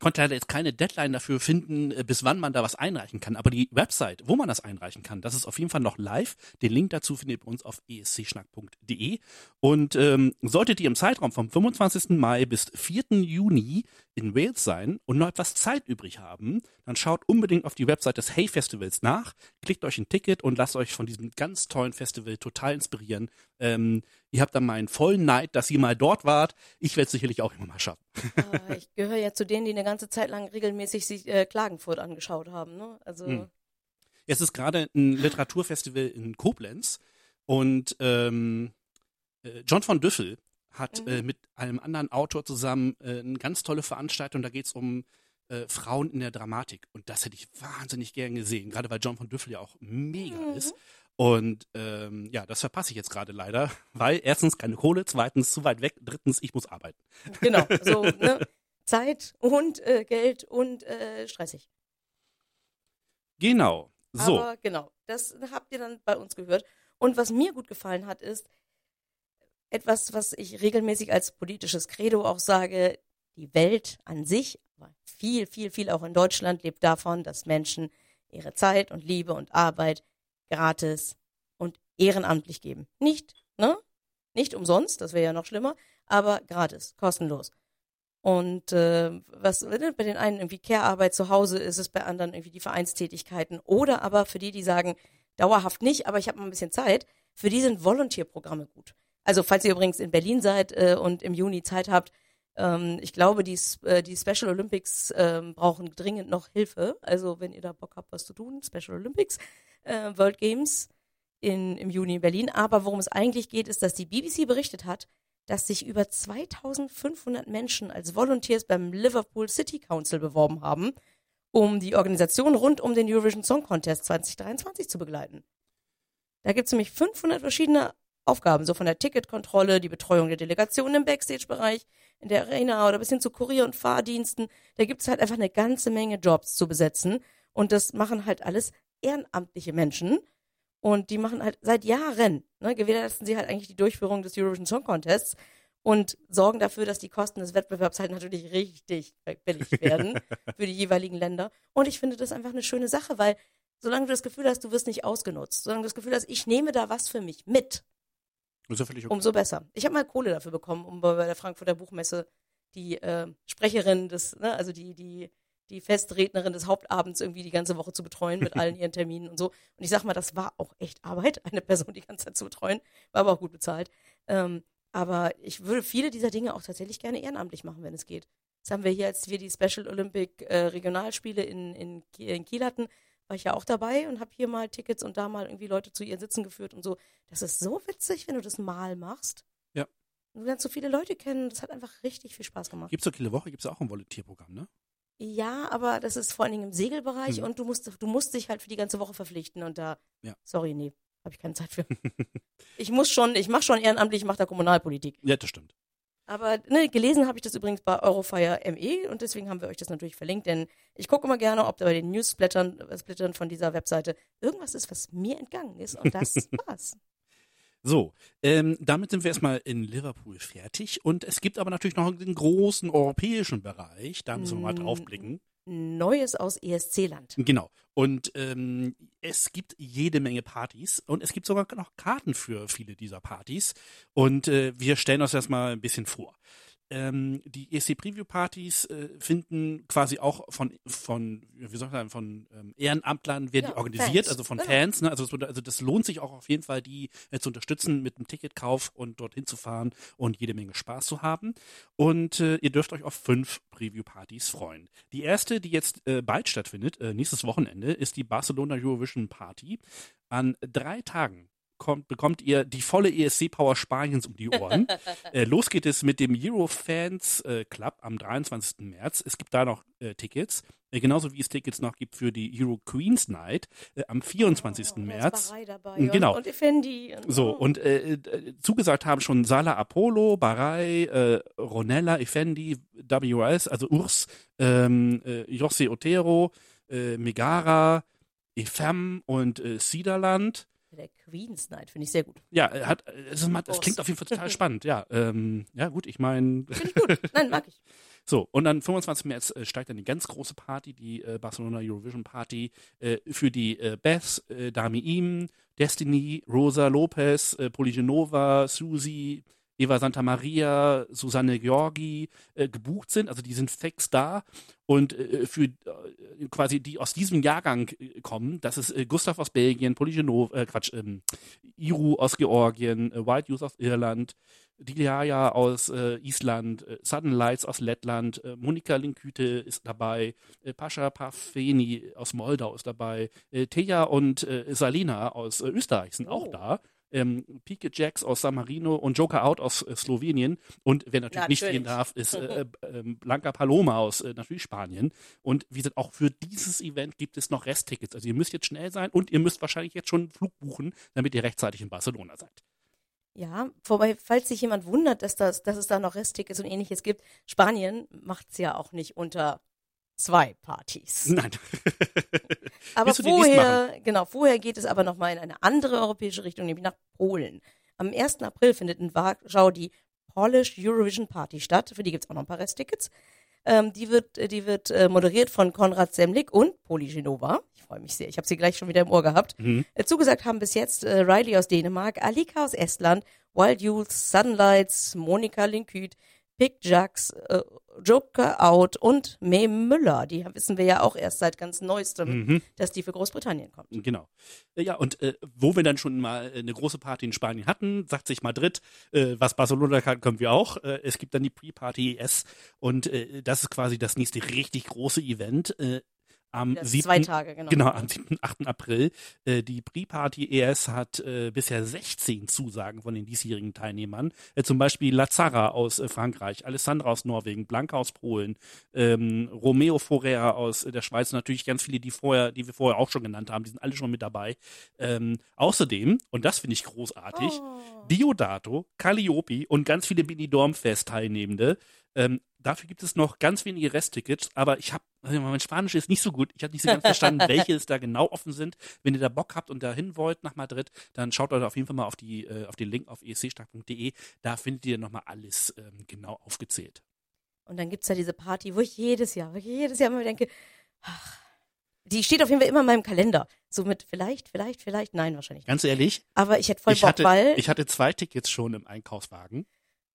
konnte leider jetzt keine Deadline dafür finden, äh, bis wann man da was einreichen kann. Aber die Website, wo man das einreichen kann, das ist auf jeden Fall noch live. Den Link dazu findet ihr bei uns auf escschnack.de. Und ähm, solltet ihr im Zeitraum vom 25. Mai bis 4. Juni in Wales sein und noch etwas Zeit übrig haben, dann schaut unbedingt auf die Website des Hey Festivals nach, klickt euch ein Ticket und lasst euch von diesem ganz tollen Festival total inspirieren. Ähm, ihr habt dann meinen vollen Neid, dass ihr mal dort wart. Ich werde es sicherlich auch immer mal schaffen. Ah, ich gehöre ja zu denen, die eine ganze Zeit lang regelmäßig sich äh, Klagenfurt angeschaut haben. Ne? Also Hm. Es ist gerade ein Literaturfestival in Koblenz und ähm, äh, John von Düffel hat Mhm. äh, mit einem anderen Autor zusammen äh, eine ganz tolle Veranstaltung. Da geht es um äh, Frauen in der Dramatik. Und das hätte ich wahnsinnig gern gesehen, gerade weil John von Düffel ja auch mega Mhm. ist. Und ähm, ja, das verpasse ich jetzt gerade leider, weil erstens keine Kohle, zweitens zu weit weg, drittens ich muss arbeiten. genau, so ne? Zeit und äh, Geld und äh, stressig. Genau. So. Aber genau, das habt ihr dann bei uns gehört. Und was mir gut gefallen hat, ist etwas, was ich regelmäßig als politisches Credo auch sage, die Welt an sich, aber viel, viel, viel auch in Deutschland lebt davon, dass Menschen ihre Zeit und Liebe und Arbeit gratis und ehrenamtlich geben. Nicht, ne? Nicht umsonst, das wäre ja noch schlimmer, aber gratis, kostenlos. Und äh, was ne, bei den einen irgendwie Care-Arbeit zu Hause ist es, bei anderen irgendwie die Vereinstätigkeiten. Oder aber für die, die sagen, dauerhaft nicht, aber ich habe mal ein bisschen Zeit, für die sind Volontierprogramme gut. Also falls ihr übrigens in Berlin seid äh, und im Juni Zeit habt, ähm, ich glaube, die, äh, die Special Olympics ähm, brauchen dringend noch Hilfe. Also wenn ihr da Bock habt, was zu tun, Special Olympics, äh, World Games in, im Juni in Berlin. Aber worum es eigentlich geht, ist, dass die BBC berichtet hat, dass sich über 2500 Menschen als Volunteers beim Liverpool City Council beworben haben, um die Organisation rund um den Eurovision Song Contest 2023 zu begleiten. Da gibt es nämlich 500 verschiedene Aufgaben, so von der Ticketkontrolle, die Betreuung der Delegationen im Backstage-Bereich, in der Arena oder bis hin zu Kurier- und Fahrdiensten. Da gibt es halt einfach eine ganze Menge Jobs zu besetzen. Und das machen halt alles ehrenamtliche Menschen. Und die machen halt seit Jahren, ne, gewährleisten sie halt eigentlich die Durchführung des Eurovision Song Contests und sorgen dafür, dass die Kosten des Wettbewerbs halt natürlich richtig billig werden für die jeweiligen Länder. Und ich finde das einfach eine schöne Sache, weil solange du das Gefühl hast, du wirst nicht ausgenutzt, solange du das Gefühl hast, ich nehme da was für mich mit, ja okay. umso besser. Ich habe mal Kohle dafür bekommen, um bei der Frankfurter Buchmesse die äh, Sprecherin des, ne, also die, die, die Festrednerin des Hauptabends irgendwie die ganze Woche zu betreuen mit allen ihren Terminen und so. Und ich sag mal, das war auch echt Arbeit, eine Person die ganze Zeit zu betreuen, war aber auch gut bezahlt. Ähm, aber ich würde viele dieser Dinge auch tatsächlich gerne ehrenamtlich machen, wenn es geht. Das haben wir hier, als wir die Special Olympic äh, Regionalspiele in, in, in Kiel hatten, war ich ja auch dabei und habe hier mal Tickets und da mal irgendwie Leute zu ihren Sitzen geführt und so. Das ist so witzig, wenn du das mal machst. Ja. Du lernst so viele Leute kennen. Das hat einfach richtig viel Spaß gemacht. Gibt's doch jede Woche, gibt's auch ein Volontierprogramm, ne? Ja, aber das ist vor allen Dingen im Segelbereich Mhm. und du musst, du musst dich halt für die ganze Woche verpflichten und da, Ja. sorry, nee, habe ich keine Zeit für. ich muss schon, ich mache schon ehrenamtlich, ich mache da Kommunalpolitik. Ja, das stimmt. Aber ne, gelesen habe ich das übrigens bei Eurofire ME und deswegen haben wir euch das natürlich verlinkt, denn ich gucke immer gerne, ob da bei den Newsblättern äh, Splittern von dieser Webseite irgendwas ist, was mir entgangen ist und das war's. So, ähm, damit sind wir erstmal in Liverpool fertig. Und es gibt aber natürlich noch den großen europäischen Bereich. Da müssen wir mal Mm. draufblicken. Neues aus ESC-Land. Genau. Und ähm, es gibt jede Menge Partys und es gibt sogar noch Karten für viele dieser Partys. Und äh, wir stellen uns das mal ein bisschen vor. Ähm, die ESC-Preview-Partys äh, finden quasi auch von, von wie soll ich sagen, von ähm, Ehrenamtlern werden Ja, die organisiert, Fans. also von Genau. Fans. Ne? Also, wurde- also das lohnt sich auch auf jeden Fall, die äh, zu unterstützen mit einem Ticketkauf und dorthin zu fahren und jede Menge Spaß zu haben. Und äh, ihr dürft euch auf fünf Preview-Partys freuen. Die erste, die jetzt äh, bald stattfindet, äh, nächstes Wochenende, ist die Barcelona Eurovision Party. An drei Tagen kommt, bekommt ihr die volle ESC-Power Spaniens um die Ohren. äh, los geht es mit dem Eurofans äh, Club am 23. März. Es gibt da noch äh, Tickets. Äh, genauso wie es Tickets noch gibt für die Euro Queens Night äh, am 24. Oh, März. Dabei Genau. Und, und Effendi. Und, So, und äh, zugesagt haben schon Sala Apollo, Barai, äh, Ronella, Effendi, WS, also Urs, ähm, äh, José Otero, Megara, Efem und äh, Siderland. Der Queen's Night finde ich sehr gut. Ja, äh, hat, äh, es das Urs. klingt auf jeden Fall total spannend. Ja, ähm, ja gut, ich meine, Finde ich gut. Nein, mag ich. so, und dann 25. März äh, steigt dann die ganz große Party, die äh, Barcelona Eurovision Party, äh, für die äh, Beth, Dami Im, Destiny, Rosa Lopez, äh, Poligenova, Susi, Eva Santa Maria, Susanne Georgi äh, gebucht sind. Also die sind fix da. Und äh, für äh, quasi die aus diesem Jahrgang äh, kommen, das ist äh, Gustav aus Belgien, Poligenova, äh, Quatsch, ähm, Iru aus Georgien, äh, White Youth aus Irland, Diljaya aus äh, Island, Sudden Lights aus Lettland, Monika Linküte ist dabei, Pascha Pafeni aus Moldau ist dabei, Teja und Salina aus Österreich sind auch Oh. da. Ähm, Pike Jacks aus San Marino und Joker Out aus äh, Slowenien. Und wer natürlich, nicht Natürlich. gehen darf, ist äh, äh, Blanca Paloma aus äh, natürlich Spanien. Und wie gesagt, auch für dieses Event gibt es noch Resttickets. Also ihr müsst jetzt schnell sein und ihr müsst wahrscheinlich jetzt schon einen Flug buchen, damit ihr rechtzeitig in Barcelona seid. Ja, wobei, falls sich jemand wundert, dass, das, dass es da noch Resttickets und ähnliches gibt, Spanien macht's ja auch nicht unter zwei Partys. Nein. Aber vorher, genau, vorher geht es aber nochmal in eine andere europäische Richtung, nämlich nach Polen. Am 1. April findet in Warschau die Polish Eurovision Party statt. Für die gibt's auch noch ein paar Resttickets. Ähm, die wird, die wird äh, moderiert von Konrad Semlik und Poli Genova. Ich freue mich sehr. Ich habe sie gleich schon wieder im Ohr gehabt. Mhm. Äh, zugesagt haben bis jetzt äh, Riley aus Dänemark, Alika aus Estland, Wild Youth, Sunlights, Monika Linküt, Pick Jacks, äh, Joker Out und May Müller. Die wissen wir ja auch erst seit ganz neuestem, Mhm. dass die für Großbritannien kommt. Genau. Äh, Ja, und äh, wo wir dann schon mal äh, eine große Party in Spanien hatten, sagt sich Madrid, äh, was Barcelona kann, können wir auch. Äh, es gibt dann die Pre-Party ES und äh, das ist quasi das nächste richtig große Event. Am Das 7. zwei Tage, genau. Genau, am 7. 8. April. Äh, die Pre-Party ES hat äh, bisher 16 Zusagen von den diesjährigen Teilnehmern. Äh, zum Beispiel Lazara aus äh, Frankreich, Alessandra aus Norwegen, Blanca aus Polen, ähm, Romeo Forera aus äh, der Schweiz, natürlich ganz viele, die vorher, die wir vorher auch schon genannt haben, die sind alle schon mit dabei. Ähm, außerdem, und das finde ich großartig, Oh. Diodato, Calliope und ganz viele Benidorm-Fest-Teilnehmende. Ähm, dafür gibt es noch ganz wenige Resttickets, aber ich habe, also mein Spanisch ist nicht so gut. Ich habe nicht so ganz verstanden, welche es da genau offen sind. Wenn ihr da Bock habt und dahin wollt nach Madrid, dann schaut euch auf jeden Fall mal auf, die, äh, auf den Link auf escstark.de. Da findet ihr nochmal alles ähm, genau aufgezählt. Und dann gibt's ja diese Party, wo ich jedes Jahr, wirklich jedes Jahr immer denke, ach, die steht auf jeden Fall immer in meinem Kalender. So mit vielleicht, vielleicht, vielleicht, nein, wahrscheinlich nicht. Ganz ehrlich, Aber ich hätte voll ich Bock, hatte, weil, ich hatte zwei Tickets schon im Einkaufswagen.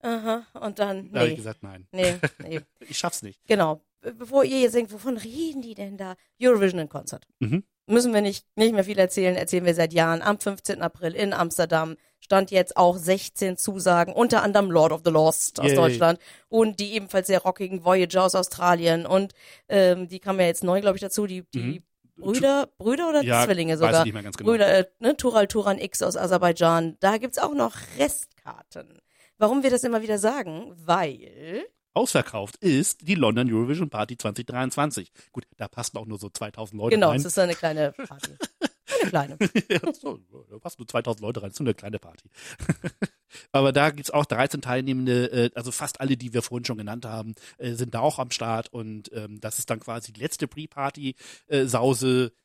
Aha, und dann, Da habe ich nee, gesagt, nein, nee, nee. ich schaff's nicht. Genau. Be- Bevor ihr jetzt denkt, wovon reden die denn da? Eurovision in Concert. Mhm. Müssen wir nicht, nicht mehr viel erzählen, erzählen wir seit Jahren. Am 15. April in Amsterdam stand jetzt auch 16 Zusagen, unter anderem Lord of the Lost aus Yay. Deutschland und die ebenfalls sehr rockigen Voyager aus Australien und ähm, die kamen ja jetzt neu, glaube ich, dazu, die, die Brüder, Brüder oder Mhm. Ja, Zwillinge weiß sogar? ich nicht mehr ganz genau. Brüder, äh, ne, Tural Turan X aus Aserbaidschan. Da gibt's auch noch Restkarten. Warum wir das immer wieder sagen? Weil Ausverkauft ist die London Eurovision Party 2023. Gut, da passen auch nur so 2000 Leute genau, rein. es ist eine kleine Party. Eine kleine. ja, so, da passen nur 2000 Leute rein, das ist eine kleine Party. Aber da gibt's auch 13 Teilnehmende, äh, also fast alle, die wir vorhin schon genannt haben, äh, sind da auch am Start und ähm, das ist dann quasi die letzte Pre-Party-Sause äh,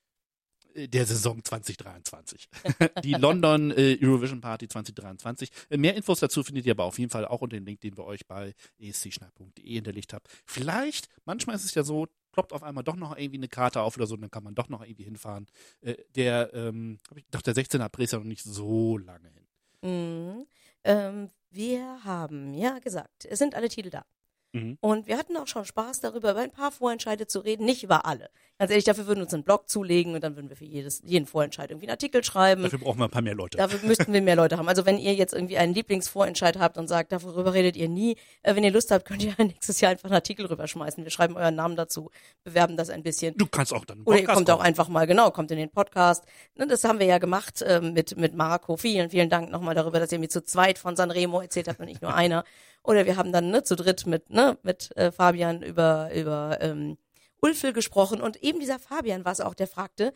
der Saison 2023. die London äh, Eurovision Party 2023. Äh, mehr Infos dazu findet ihr aber auf jeden Fall auch unter dem Link, den wir euch bei escschnack.de hinterlegt haben. Vielleicht, manchmal ist es ja so, ploppt auf einmal doch noch irgendwie eine Karte auf oder so, dann kann man doch noch irgendwie hinfahren. Äh, der, ähm, gedacht, der 16. April ist ja noch nicht so lange hin. Mhm. Ähm, wir haben ja gesagt, es sind alle Titel da. Mhm. Und wir hatten auch schon Spaß darüber, über ein paar Vorentscheide zu reden, nicht über alle. Ganz ehrlich, dafür würden wir uns einen Blog zulegen und dann würden wir für jedes, jeden Vorentscheid irgendwie einen Artikel schreiben. Dafür brauchen wir ein paar mehr Leute. Dafür müssten wir mehr Leute haben. Also wenn ihr jetzt irgendwie einen Lieblingsvorentscheid habt und sagt, darüber redet ihr nie, äh, wenn ihr Lust habt, könnt ihr nächstes Jahr einfach einen Artikel rüberschmeißen. Wir schreiben euren Namen dazu, bewerben das ein bisschen. Du kannst auch dann Oder ihr kommt auch einfach mal, genau, kommt in den Podcast. Ne, Das haben wir ja gemacht ähm, mit, mit Marco. Vielen, vielen Dank nochmal darüber, dass ihr mir zu zweit von Sanremo erzählt habt und nicht nur einer. Oder wir haben dann ne, zu dritt mit, ne, mit äh, Fabian über, über ähm, Ulfel gesprochen. Und eben dieser Fabian war es auch, der fragte,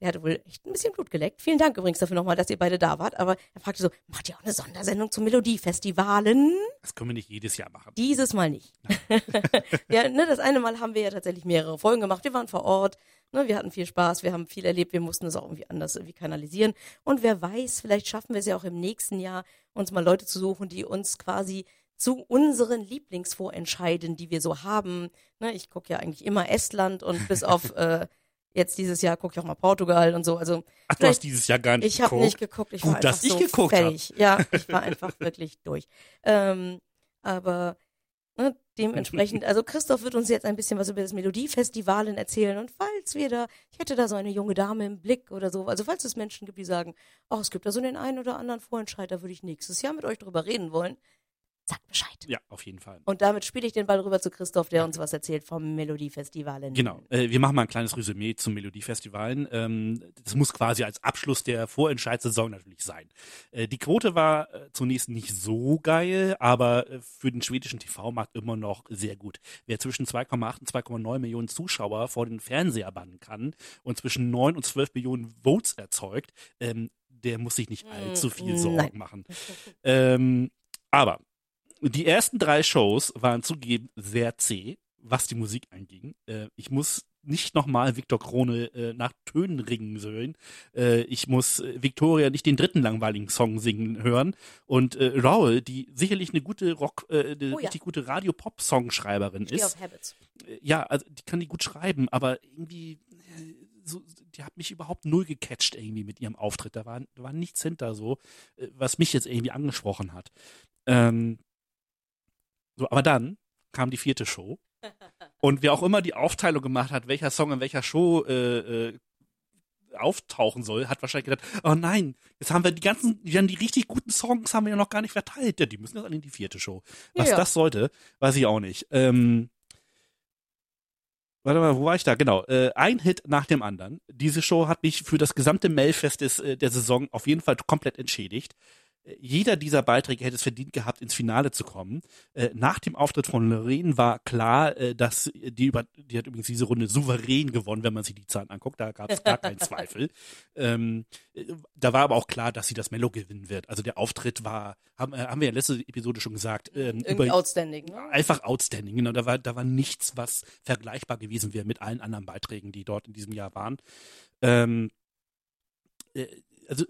der hatte wohl echt ein bisschen Blut geleckt. Vielen Dank übrigens dafür nochmal, dass ihr beide da wart. Aber er fragte so, macht ihr auch eine Sondersendung zu Melodiefestivalen? Das können wir nicht jedes Jahr machen. Dieses Mal nicht. ja, ne, das eine Mal haben wir ja tatsächlich mehrere Folgen gemacht. Wir waren vor Ort, ne, wir hatten viel Spaß, wir haben viel erlebt, wir mussten es auch irgendwie anders irgendwie kanalisieren. Und wer weiß, vielleicht schaffen wir es ja auch im nächsten Jahr, uns mal Leute zu suchen, die uns quasi zu unseren Lieblingsvorentscheiden, die wir so haben. Ne, ich gucke ja eigentlich immer Estland und bis auf äh, jetzt dieses Jahr gucke ich auch mal Portugal und so. Also Ach, du hast dieses Jahr gar nicht ich habe geguckt. nicht geguckt. Ich Gut, war einfach dass ich so geguckt hab. fertig. Ja, ich war einfach wirklich durch. Ähm, aber ne, dementsprechend, also Christoph wird uns jetzt ein bisschen was über das Melodiefestivalen erzählen und falls wir da, ich hätte da so eine junge Dame im Blick oder so, also falls es Menschen gibt, die sagen, ach, es gibt da so den einen oder anderen Vorentscheid, da würde ich nächstes Jahr mit euch drüber reden wollen, sagt Bescheid. Ja, auf jeden Fall. Und damit spiele ich den Ball rüber zu Christoph, der uns was erzählt vom Melodiefestivalen. Genau. Äh, wir machen mal ein kleines Resümee zum Melodiefestivalen. Ähm, das muss quasi als Abschluss der Vorentscheidssaison natürlich sein. Äh, die Quote war äh, zunächst nicht so geil, aber äh, für den schwedischen TV-Markt immer noch sehr gut. Wer zwischen 2,8 und 2,9 Millionen Zuschauer vor den Fernseher bannen kann und zwischen 9 und 12 Millionen Votes erzeugt, ähm, der muss sich nicht allzu viel Sorgen nein. machen. Ähm, aber die ersten drei Shows waren zugegeben sehr zäh, was die Musik anging. Äh, ich muss nicht nochmal Viktor Krone äh, nach Tönen ringen sollen. Äh, ich muss äh, Victoria nicht den dritten langweiligen Song singen hören. Und äh, Raul, die sicherlich eine gute Rock, äh, eine Oh ja. richtig gute Radio-Pop-Songschreiberin ist. auf Habits. Äh, ja, also die kann die gut schreiben, aber irgendwie äh, so, die hat mich überhaupt null gecatcht irgendwie mit ihrem Auftritt. Da war, da war nichts hinter so, äh, was mich jetzt irgendwie angesprochen hat. Ähm, so, aber dann kam die vierte Show und wer auch immer die Aufteilung gemacht hat, welcher Song in welcher Show äh, äh, auftauchen soll, hat wahrscheinlich gedacht, oh nein, jetzt haben wir die ganzen, die, haben die richtig guten Songs haben wir ja noch gar nicht verteilt. Ja, die müssen jetzt in die vierte Show. Was Ja. das sollte, weiß ich auch nicht. Ähm, Warte mal, wo war ich da? Genau. Äh, ein Hit nach dem anderen. Diese Show hat mich für das gesamte Mailfest des, äh, der Saison auf jeden Fall komplett entschädigt. Jeder dieser Beiträge hätte es verdient gehabt, ins Finale zu kommen. Äh, nach dem Auftritt von Lorraine war klar, äh, dass die, über, die hat übrigens diese Runde souverän gewonnen, wenn man sich die Zahlen anguckt. Da gab es gar keinen Zweifel. Ähm, äh, da war aber auch klar, dass sie das Mello gewinnen wird. Also der Auftritt war, haben, haben wir ja letzte Episode schon gesagt, ähm, über, outstanding. Ne? einfach outstanding. Genau, da war, da war nichts, was vergleichbar gewesen wäre mit allen anderen Beiträgen, die dort in diesem Jahr waren. Ähm, äh, also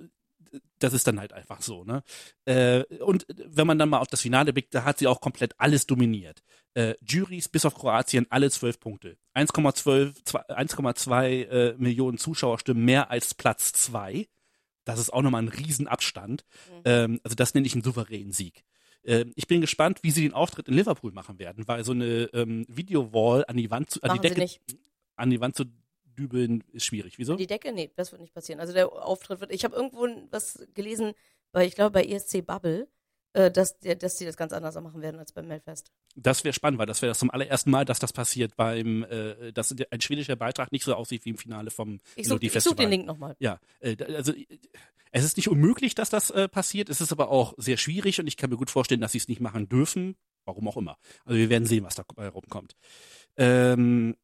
das ist dann halt einfach so, ne? Äh, und wenn man dann mal auf das Finale blickt, da hat sie auch komplett alles dominiert. Äh, Juries bis auf Kroatien alle zwölf Punkte. 1,12 zwei- 1,2 äh, Millionen Zuschauerstimmen mehr als Platz zwei. Das ist auch nochmal ein Riesenabstand. Ähm, also das nenne ich einen souveränen Sieg. Ähm, ich bin gespannt, wie sie den Auftritt in Liverpool machen werden, weil so eine ähm, Videowall an die Wand zu, an die Machen Decke, an die Wand zu dübeln ist schwierig. Wieso? Die Decke? Nee, das wird nicht passieren. Also der Auftritt wird. Ich habe irgendwo was gelesen, bei, ich glaube bei ESC Bubble, äh, dass, dass die das ganz anders machen werden als beim Melfest. Das wäre spannend, weil das wäre das zum allerersten Mal, dass das passiert beim, äh, dass ein schwedischer Beitrag nicht so aussieht wie im Finale vom Ich suche Melodiefestival. such den Link nochmal. Ja, äh, da- also äh, es ist nicht unmöglich, dass das äh, passiert. Es ist aber auch sehr schwierig und ich kann mir gut vorstellen, dass sie es nicht machen dürfen. Warum auch immer. Also wir werden sehen, was dabei rumkommt. Ähm,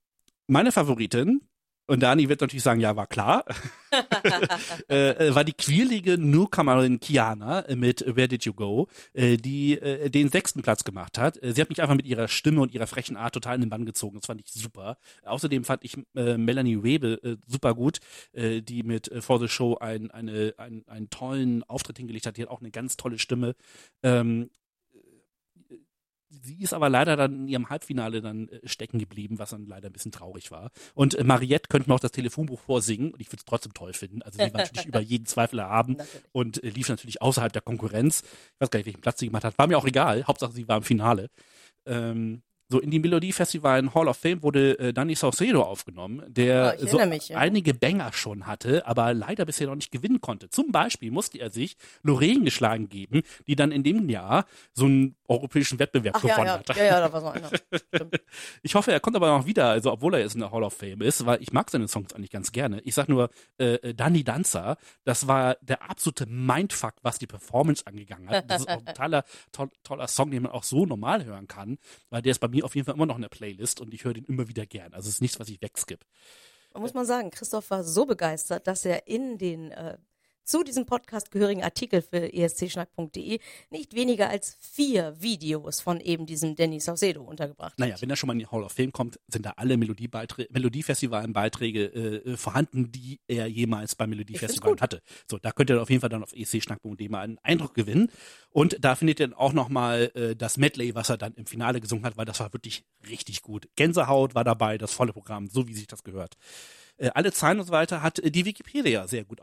meine Favoritin, und Dani wird natürlich sagen, ja, war klar, äh, äh, war die quirlige Newcomerin Kiana mit Where Did You Go, äh, die äh, den sechsten Platz gemacht hat. Äh, sie hat mich einfach mit ihrer Stimme und ihrer frechen Art total in den Bann gezogen. Das fand ich super. Außerdem fand ich äh, Melanie Webe super gut, die mit For the Show ein, eine, ein, einen tollen Auftritt hingelegt hat. Die hat auch eine ganz tolle Stimme. Ähm, Sie ist aber leider dann in ihrem Halbfinale dann äh, stecken geblieben, was dann leider ein bisschen traurig war. Und äh, Mariette könnte mir auch das Telefonbuch vorsingen und ich würde es trotzdem toll finden. Also sie war natürlich über jeden Zweifel erhaben Natürlich. und äh, lief natürlich außerhalb der Konkurrenz. Ich weiß gar nicht, welchen Platz sie gemacht hat. War mir auch egal. Hauptsache, sie war im Finale. Ähm, so in die Melodiefestival in Hall of Fame wurde äh, Danny Saucedo aufgenommen, der ich so mich, ja. einige Banger schon hatte, aber leider bisher noch nicht gewinnen konnte. Zum Beispiel musste er sich Lorraine geschlagen geben, die dann in dem Jahr so einen europäischen Wettbewerb Ach ja, gewonnen ja, hat. ja, ja, da war so einer. Ich hoffe, er kommt aber noch wieder, also obwohl er jetzt in der Hall of Fame ist, weil ich mag seine Songs eigentlich ganz gerne. Ich sag nur, äh, äh, Danny Danzer, das war der absolute Mindfuck, was die Performance angegangen hat. Das ist auch ein toller, toll, toller Song, den man auch so normal hören kann, weil der ist bei mir auf jeden Fall immer noch in der Playlist und ich höre den immer wieder gern. Also es ist nichts, was ich wegskippe. Man muss mal sagen, Christoph war so begeistert, dass er in den äh, zu diesem Podcast gehörigen Artikel für escschnack.de nicht weniger als vier Videos von eben diesem Danny Saucedo untergebracht Naja, hat. wenn er schon mal in die Hall of Fame kommt, sind da alle Melodiefestivalen-Beiträge äh, äh, vorhanden, die er jemals beim Melodiefestival hatte. So, da könnt ihr auf jeden Fall dann auf ecschnack.de mal einen Eindruck gewinnen. Und da findet ihr dann auch nochmal äh, das Medley, was er dann im Finale gesungen hat, weil das war wirklich richtig gut. Gänsehaut war dabei, das volle Programm, so wie sich das gehört. Äh, alle Zahlen und so weiter hat äh, die Wikipedia sehr gut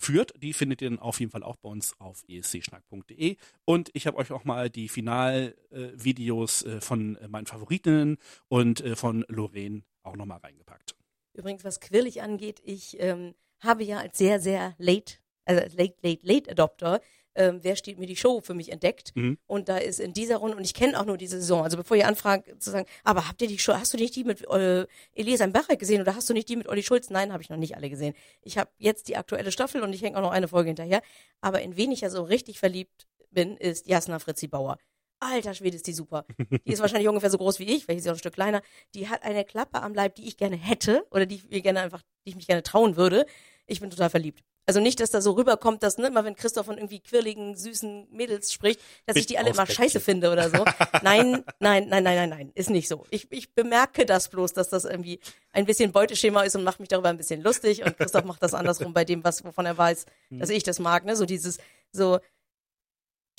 aufgeführt. Die findet ihr dann auf jeden Fall auch bei uns auf escschnack.de. Und ich habe euch auch mal die Finalvideos äh, von äh, meinen Favoritinnen und äh, von Lorraine auch nochmal reingepackt. Übrigens, was Quirlig angeht, ich ähm, habe ja als sehr, sehr late, also als late, late, late Adopter, ähm, wer steht mir die Show für mich entdeckt. Mhm. Und da ist in dieser Runde, und ich kenne auch nur diese Saison, also bevor ihr anfragt zu sagen, aber habt ihr die Show, hast du nicht die mit äh, Elisa Barrek gesehen oder hast du nicht die mit Olli Schulz? Nein, habe ich noch nicht alle gesehen. Ich habe jetzt die aktuelle Staffel und ich hänge auch noch eine Folge hinterher. Aber in wen ich ja so richtig verliebt bin, ist Jasna Fritzi Bauer. Alter Schwede ist die super. Die ist wahrscheinlich ungefähr so groß wie ich, weil ich sie auch ein Stück kleiner. Die hat eine Klappe am Leib, die ich gerne hätte oder die ich mir gerne einfach, die ich mich gerne trauen würde. Ich bin total verliebt. Also nicht, dass da so rüberkommt, dass ne, immer wenn Christoph von irgendwie quirligen, süßen Mädels spricht, dass ich die alle immer scheiße finde oder so. Nein, nein, nein, nein, nein, nein, ist nicht so. Ich, ich bemerke das bloß, dass das irgendwie ein bisschen Beuteschema ist und macht mich darüber ein bisschen lustig und Christoph macht das andersrum bei dem, was wovon er weiß, dass ich das mag, ne, so dieses so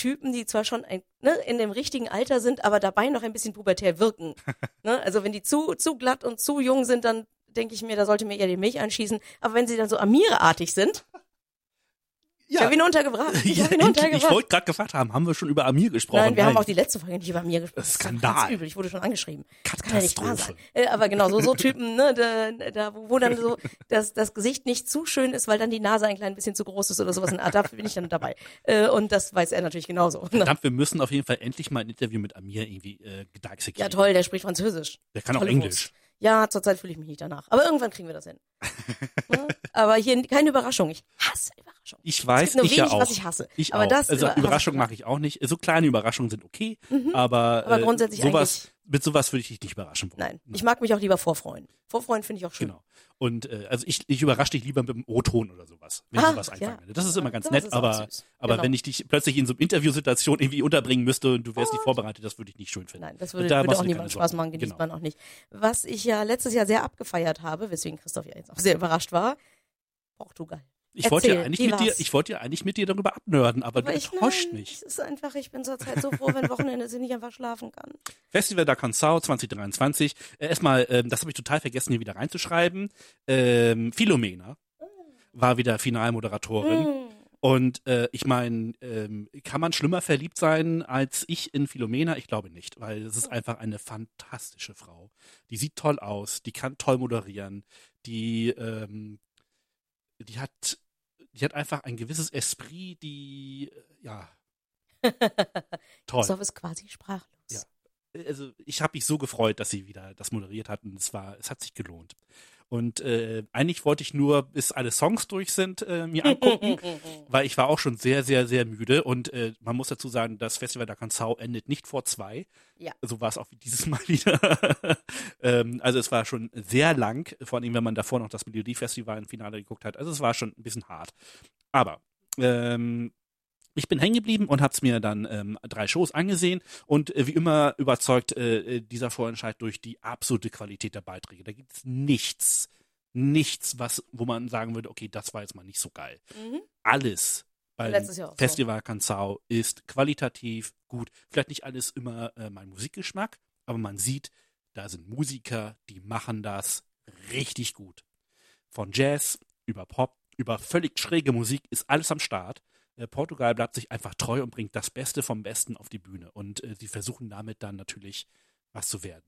Typen, die zwar schon ein, ne, in dem richtigen Alter sind, aber dabei noch ein bisschen pubertär wirken. ne? Also wenn die zu, zu glatt und zu jung sind, dann denke ich mir, da sollte mir eher die Milch anschießen. Aber wenn sie dann so Amire-artig sind, ich habe ihn untergebracht. Ich Ja, ihn endlich. ich untergebracht. wollte gerade gefragt haben, haben wir schon über Amir gesprochen? Nein, wir haben Nein. auch die letzte Folge nicht über Amir gesprochen. Das ist Skandal. übel. Ich wurde schon angeschrieben. Das kann ja nicht wahr sein. Katastrophe. Äh, aber genau, so, so Typen, ne, da, da, wo dann so das, das Gesicht nicht zu schön ist, weil dann die Nase ein klein bisschen zu groß ist oder sowas. Da bin ich dann dabei. Äh, und das weiß er natürlich genauso. Ne? Verdammt, wir müssen auf jeden Fall endlich mal ein Interview mit Amir irgendwie äh, gedeichselt Ja, toll, der spricht Französisch. Der kann auch Tolle Englisch. Wurst. Ja, zurzeit fühle ich mich nicht danach. Aber irgendwann kriegen wir das hin. Ne? Aber hier keine Überraschung. Ich hasse Überraschung. Ich weiß, es gibt nur ich wenig, ja auch. was ich hasse. Ich aber auch. das also über- Überraschung mache ich auch nicht. So kleine Überraschungen sind okay, aber, Aber äh, grundsätzlich sowas, mit sowas würde ich dich nicht überraschen wollen. Nein, ich mag mich auch lieber vorfreuen. Vorfreuen finde ich auch schön. Genau. Und äh, also ich, ich überrasche dich lieber mit dem O-Ton oder sowas, wenn Ah, ich was ja. Das ist immer ganz Das nett, aber, aber Genau. wenn ich dich plötzlich in so einer Interviewsituation irgendwie unterbringen müsste und du wärst nicht vorbereitet, das würde ich nicht schön finden. Nein, das würde, da würde auch niemandem Spaß machen, genießt Genau. man auch nicht. Was ich ja letztes Jahr sehr abgefeiert habe, weswegen Christoph ja jetzt auch sehr überrascht war, Portugal. Ich wollte ja eigentlich mit dir, ich wollte ja eigentlich mit dir darüber abnörden, aber, Aber du enttäuscht mich. es ist einfach, ich bin zurzeit so froh, wenn Wochenende sind, ich einfach schlafen kann. Festival da Consau 2023. Äh, erstmal, ähm, das habe ich total vergessen, hier wieder reinzuschreiben. Ähm, Philomena war wieder Finalmoderatorin. Mm. Und äh, ich meine, ähm, kann man schlimmer verliebt sein als ich in Philomena? Ich glaube nicht, weil es ist einfach eine fantastische Frau. Die sieht toll aus, die kann toll moderieren, die, ähm, die hat, die hat einfach ein gewisses Esprit, die, äh, ja, Toll. Christoph ist quasi sprachlos. Ja. Also ich habe mich so gefreut, dass sie wieder das moderiert hatten. Es war, es hat sich gelohnt. Und äh, eigentlich wollte ich nur, bis alle Songs durch sind, äh, mir angucken, weil ich war auch schon sehr, sehr, sehr müde. Und äh, man muss dazu sagen, das Festival der Kanzau endet nicht vor zwei. Ja. So war es auch dieses Mal wieder. ähm, also es war schon sehr lang, vor allem wenn man davor noch das Melodiefestival im Finale geguckt hat. Also es war schon ein bisschen hart. Aber ähm, ich bin hängen geblieben und habe es mir dann ähm, drei Shows angesehen und äh, wie immer überzeugt äh, dieser Vorentscheid durch die absolute Qualität der Beiträge. Da gibt es nichts, nichts, was, wo man sagen würde, okay, das war jetzt mal nicht so geil. Mhm. Alles beim auch so. Festival Kanzau ist qualitativ gut. Vielleicht nicht alles immer äh, mein Musikgeschmack, aber man sieht, da sind Musiker, die machen das richtig gut. Von Jazz über Pop, über völlig schräge Musik ist alles am Start. Äh, Portugal bleibt sich einfach treu und bringt das Beste vom Besten auf die Bühne. Und äh, sie versuchen damit dann natürlich was zu werden.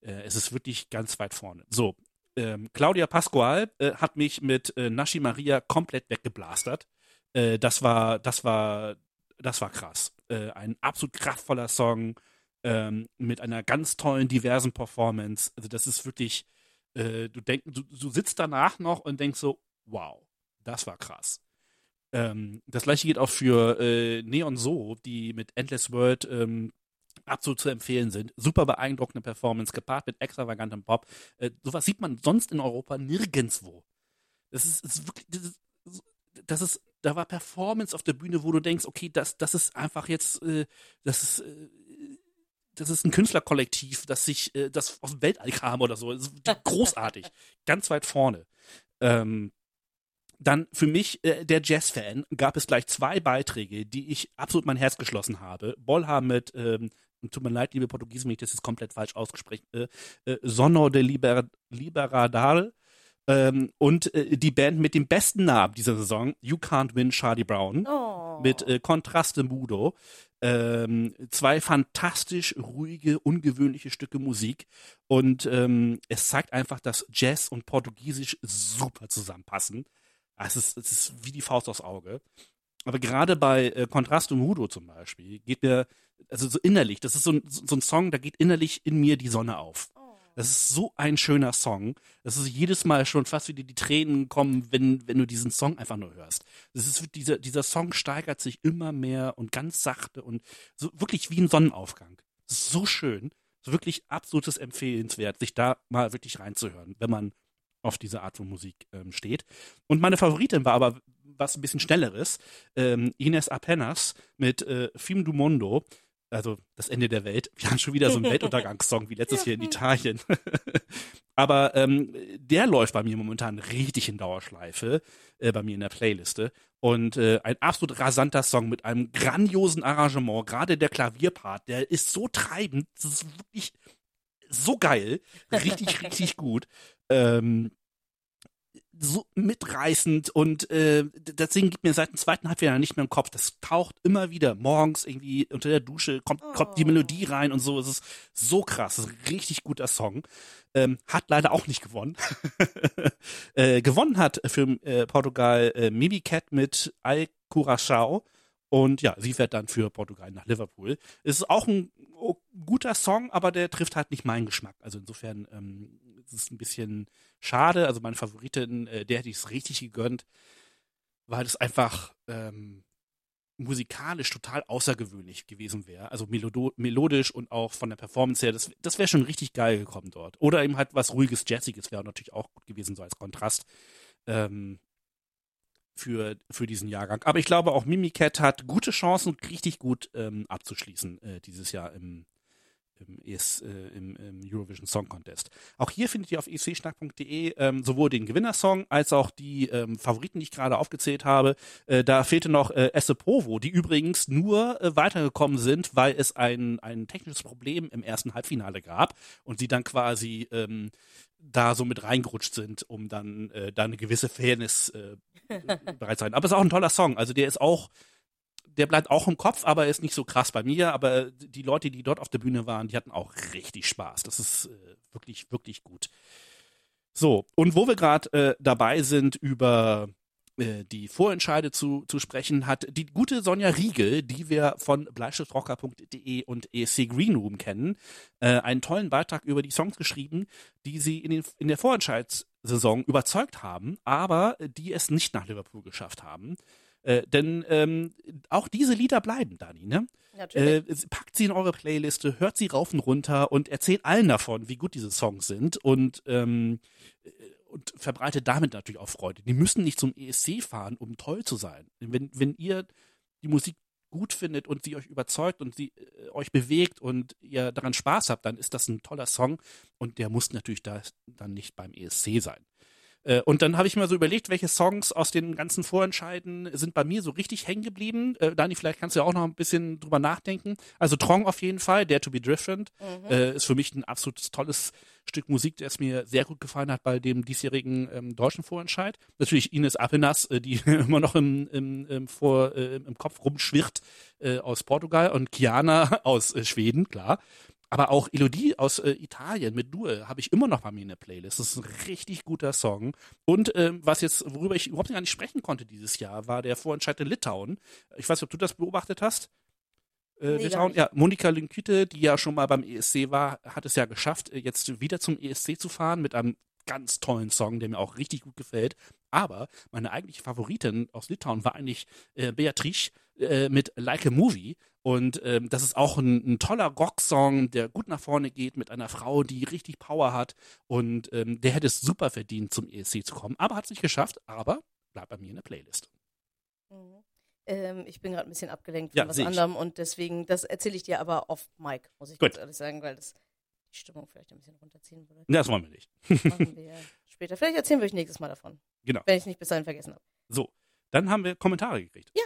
Äh, es ist wirklich ganz weit vorne. So, ähm, Claudia Pascual äh, hat mich mit Nashi Maria komplett weggeblastert. Das war, das war, das war krass. Ein absolut kraftvoller Song ähm, mit einer ganz tollen, diversen Performance. Also das ist wirklich, du denkst, du, du sitzt danach noch und denkst so, wow, das war krass. Ähm, das gleiche geht auch für äh, Neon So, die mit Endless World ähm, absolut zu empfehlen sind. Super beeindruckende Performance, gepaart mit extravagantem Pop. Äh, sowas sieht man sonst in Europa nirgendwo. Das ist, ist wirklich, das ist, das ist, da war Performance auf der Bühne, wo du denkst, okay, das, das ist einfach jetzt, äh, das ist, äh, das ist ein Künstlerkollektiv, das sich, äh, das aus dem Weltall kam oder so. Großartig. Ganz weit vorne. Ähm, dann für mich, äh, der Jazz-Fan, gab es gleich zwei Beiträge, die ich absolut mein Herz geschlossen habe. Bolha mit, ähm, tut mir leid, liebe Portugiesen, wenn ich das jetzt komplett falsch ausgesprochen, äh, äh, Sonno de Liber Liberadal ähm, und äh, die Band mit dem besten Namen dieser Saison, You Can't Win Charlie Brown, Oh. mit äh, Contraste Mudo. Ähm, zwei fantastisch ruhige, ungewöhnliche Stücke Musik. Und ähm, es zeigt einfach, dass Jazz und Portugiesisch super zusammenpassen. Ah, Es ist, es ist wie die Faust aufs Auge. Aber gerade bei äh, Contrasto Mudo zum Beispiel geht mir, also so innerlich, das ist so ein, so ein Song, da geht innerlich in mir die Sonne auf. Oh. Das ist so ein schöner Song. Das ist jedes Mal schon fast wieder die Tränen kommen, wenn, wenn du diesen Song einfach nur hörst. Das ist, dieser, dieser Song steigert sich immer mehr und ganz sachte und so wirklich wie ein Sonnenaufgang. So schön. So wirklich absolutes Empfehlenswert, sich da mal wirklich reinzuhören, wenn man auf diese Art von Musik ähm, steht. Und meine Favoritin war aber was ein bisschen schnelleres, ähm, Ines Apenas mit äh, Film du Mondo, also das Ende der Welt. Wir haben schon wieder so einen Weltuntergangssong wie letztes Jahr in Italien. aber ähm, der läuft bei mir momentan richtig in Dauerschleife, äh, bei mir in der Playliste. Und äh, ein absolut rasanter Song mit einem grandiosen Arrangement. Gerade der Klavierpart, der ist so treibend. Das ist wirklich so geil. Richtig, richtig gut. Ähm, so mitreißend und äh, das Ding gibt mir seit dem zweiten Halbjahr nicht mehr im Kopf. Das taucht immer wieder morgens irgendwie unter der Dusche, kommt, kommt die Oh. Melodie rein und so. Es ist so krass. Das ist ein richtig guter Song. Ähm, hat leider auch nicht gewonnen. äh, gewonnen hat für äh, Portugal äh, Mimi Cat mit Al Curaçao. Und ja, sie fährt dann für Portugal nach Liverpool. Es ist auch ein oh, guter Song, aber der trifft halt nicht meinen Geschmack. Also insofern ähm, es ist ein bisschen schade. Also meine Favoritin, äh, der hätte ich es richtig gegönnt, weil es einfach ähm, musikalisch total außergewöhnlich gewesen wäre. Also melodo melodisch und auch von der Performance her, das, das wäre schon richtig geil gekommen dort. Oder eben halt was ruhiges, jazziges wäre natürlich auch gut gewesen, so als Kontrast. Ähm, für, für diesen Jahrgang. Aber ich glaube, auch Mimicat hat gute Chancen, richtig gut ähm, abzuschließen äh, dieses Jahr im, im, ES, äh, im, im Eurovision Song Contest. Auch hier findet ihr auf ecschnack.de ähm, sowohl den Gewinnersong als auch die ähm, Favoriten, die ich gerade aufgezählt habe. Äh, da fehlte noch äh, Esse Provo, die übrigens nur äh, weitergekommen sind, weil es ein, ein technisches Problem im ersten Halbfinale gab und sie dann quasi ähm, da so mit reingerutscht sind, um dann äh, da eine gewisse Fairness äh, bereit sein. Aber es ist auch ein toller Song. Also der ist auch, der bleibt auch im Kopf, aber ist nicht so krass bei mir. Aber die Leute, die dort auf der Bühne waren, die hatten auch richtig Spaß. Das ist äh, wirklich, wirklich gut. So, und wo wir gerade äh, dabei sind, über äh, die Vorentscheide zu, zu sprechen, hat die gute Sonja Riegel, die wir von bleistiftrocker.de und ESC Green Room kennen, äh, einen tollen Beitrag über die Songs geschrieben, die sie in, den, in der Vorentscheidssaison überzeugt haben, aber die es nicht nach Liverpool geschafft haben. Äh, denn ähm, auch diese Lieder bleiben, Dani, ne? Äh, packt sie in eure Playliste, hört sie rauf und runter und erzählt allen davon, wie gut diese Songs sind und, ähm, äh, und verbreitet damit natürlich auch Freude. Die müssen nicht zum ESC fahren, um toll zu sein. Wenn, wenn ihr die Musik gut findet und sie euch überzeugt und sie äh, euch bewegt und ihr daran Spaß habt, dann ist das ein toller Song und der muss natürlich da dann nicht beim ESC sein. Äh, und dann habe ich mir so überlegt, welche Songs aus den ganzen Vorentscheiden sind bei mir so richtig hängen geblieben. Äh, Dani, vielleicht kannst du ja auch noch ein bisschen drüber nachdenken. Also Trong auf jeden Fall, Dare to be Different, mhm. äh, ist für mich ein absolut tolles Stück Musik, es mir sehr gut gefallen hat bei dem diesjährigen ähm, deutschen Vorentscheid. Natürlich Ines Apenas, äh, die immer noch im, im, im, vor, äh, im Kopf rumschwirrt äh, aus Portugal und Kiana aus äh, Schweden, klar. Aber auch Elodie aus äh, Italien mit Duel habe ich immer noch bei mir in der Playlist. Das ist ein richtig guter Song. Und ähm, was jetzt, worüber ich überhaupt gar nicht sprechen konnte dieses Jahr, war der Vorentscheid in Litauen. Ich weiß nicht, ob du das beobachtet hast. Äh, nee, Litauen, ja, Monika Linküte, die ja schon mal beim ESC war, hat es ja geschafft, äh, jetzt wieder zum ESC zu fahren mit einem ganz tollen Song, der mir auch richtig gut gefällt. Aber meine eigentliche Favoritin aus Litauen war eigentlich äh, Beatrice äh, mit Like a Movie. Und ähm, das ist auch ein, ein toller Rocksong, der gut nach vorne geht mit einer Frau, die richtig Power hat. Und ähm, der hätte es super verdient, zum ESC zu kommen. Aber hat es nicht geschafft, aber bleibt bei mir in der Playlist. Mhm. Ähm, ich bin gerade ein bisschen abgelenkt von ja, was anderem und deswegen, das erzähle ich dir aber off Mike, muss ich Gut. ganz ehrlich sagen, weil das die Stimmung vielleicht ein bisschen runterziehen würde. Das wollen wir nicht. Machen wir später. Vielleicht erzählen wir euch nächstes Mal davon. Genau. Wenn ich es nicht bis dahin vergessen habe. So, dann haben wir Kommentare gekriegt. Ja.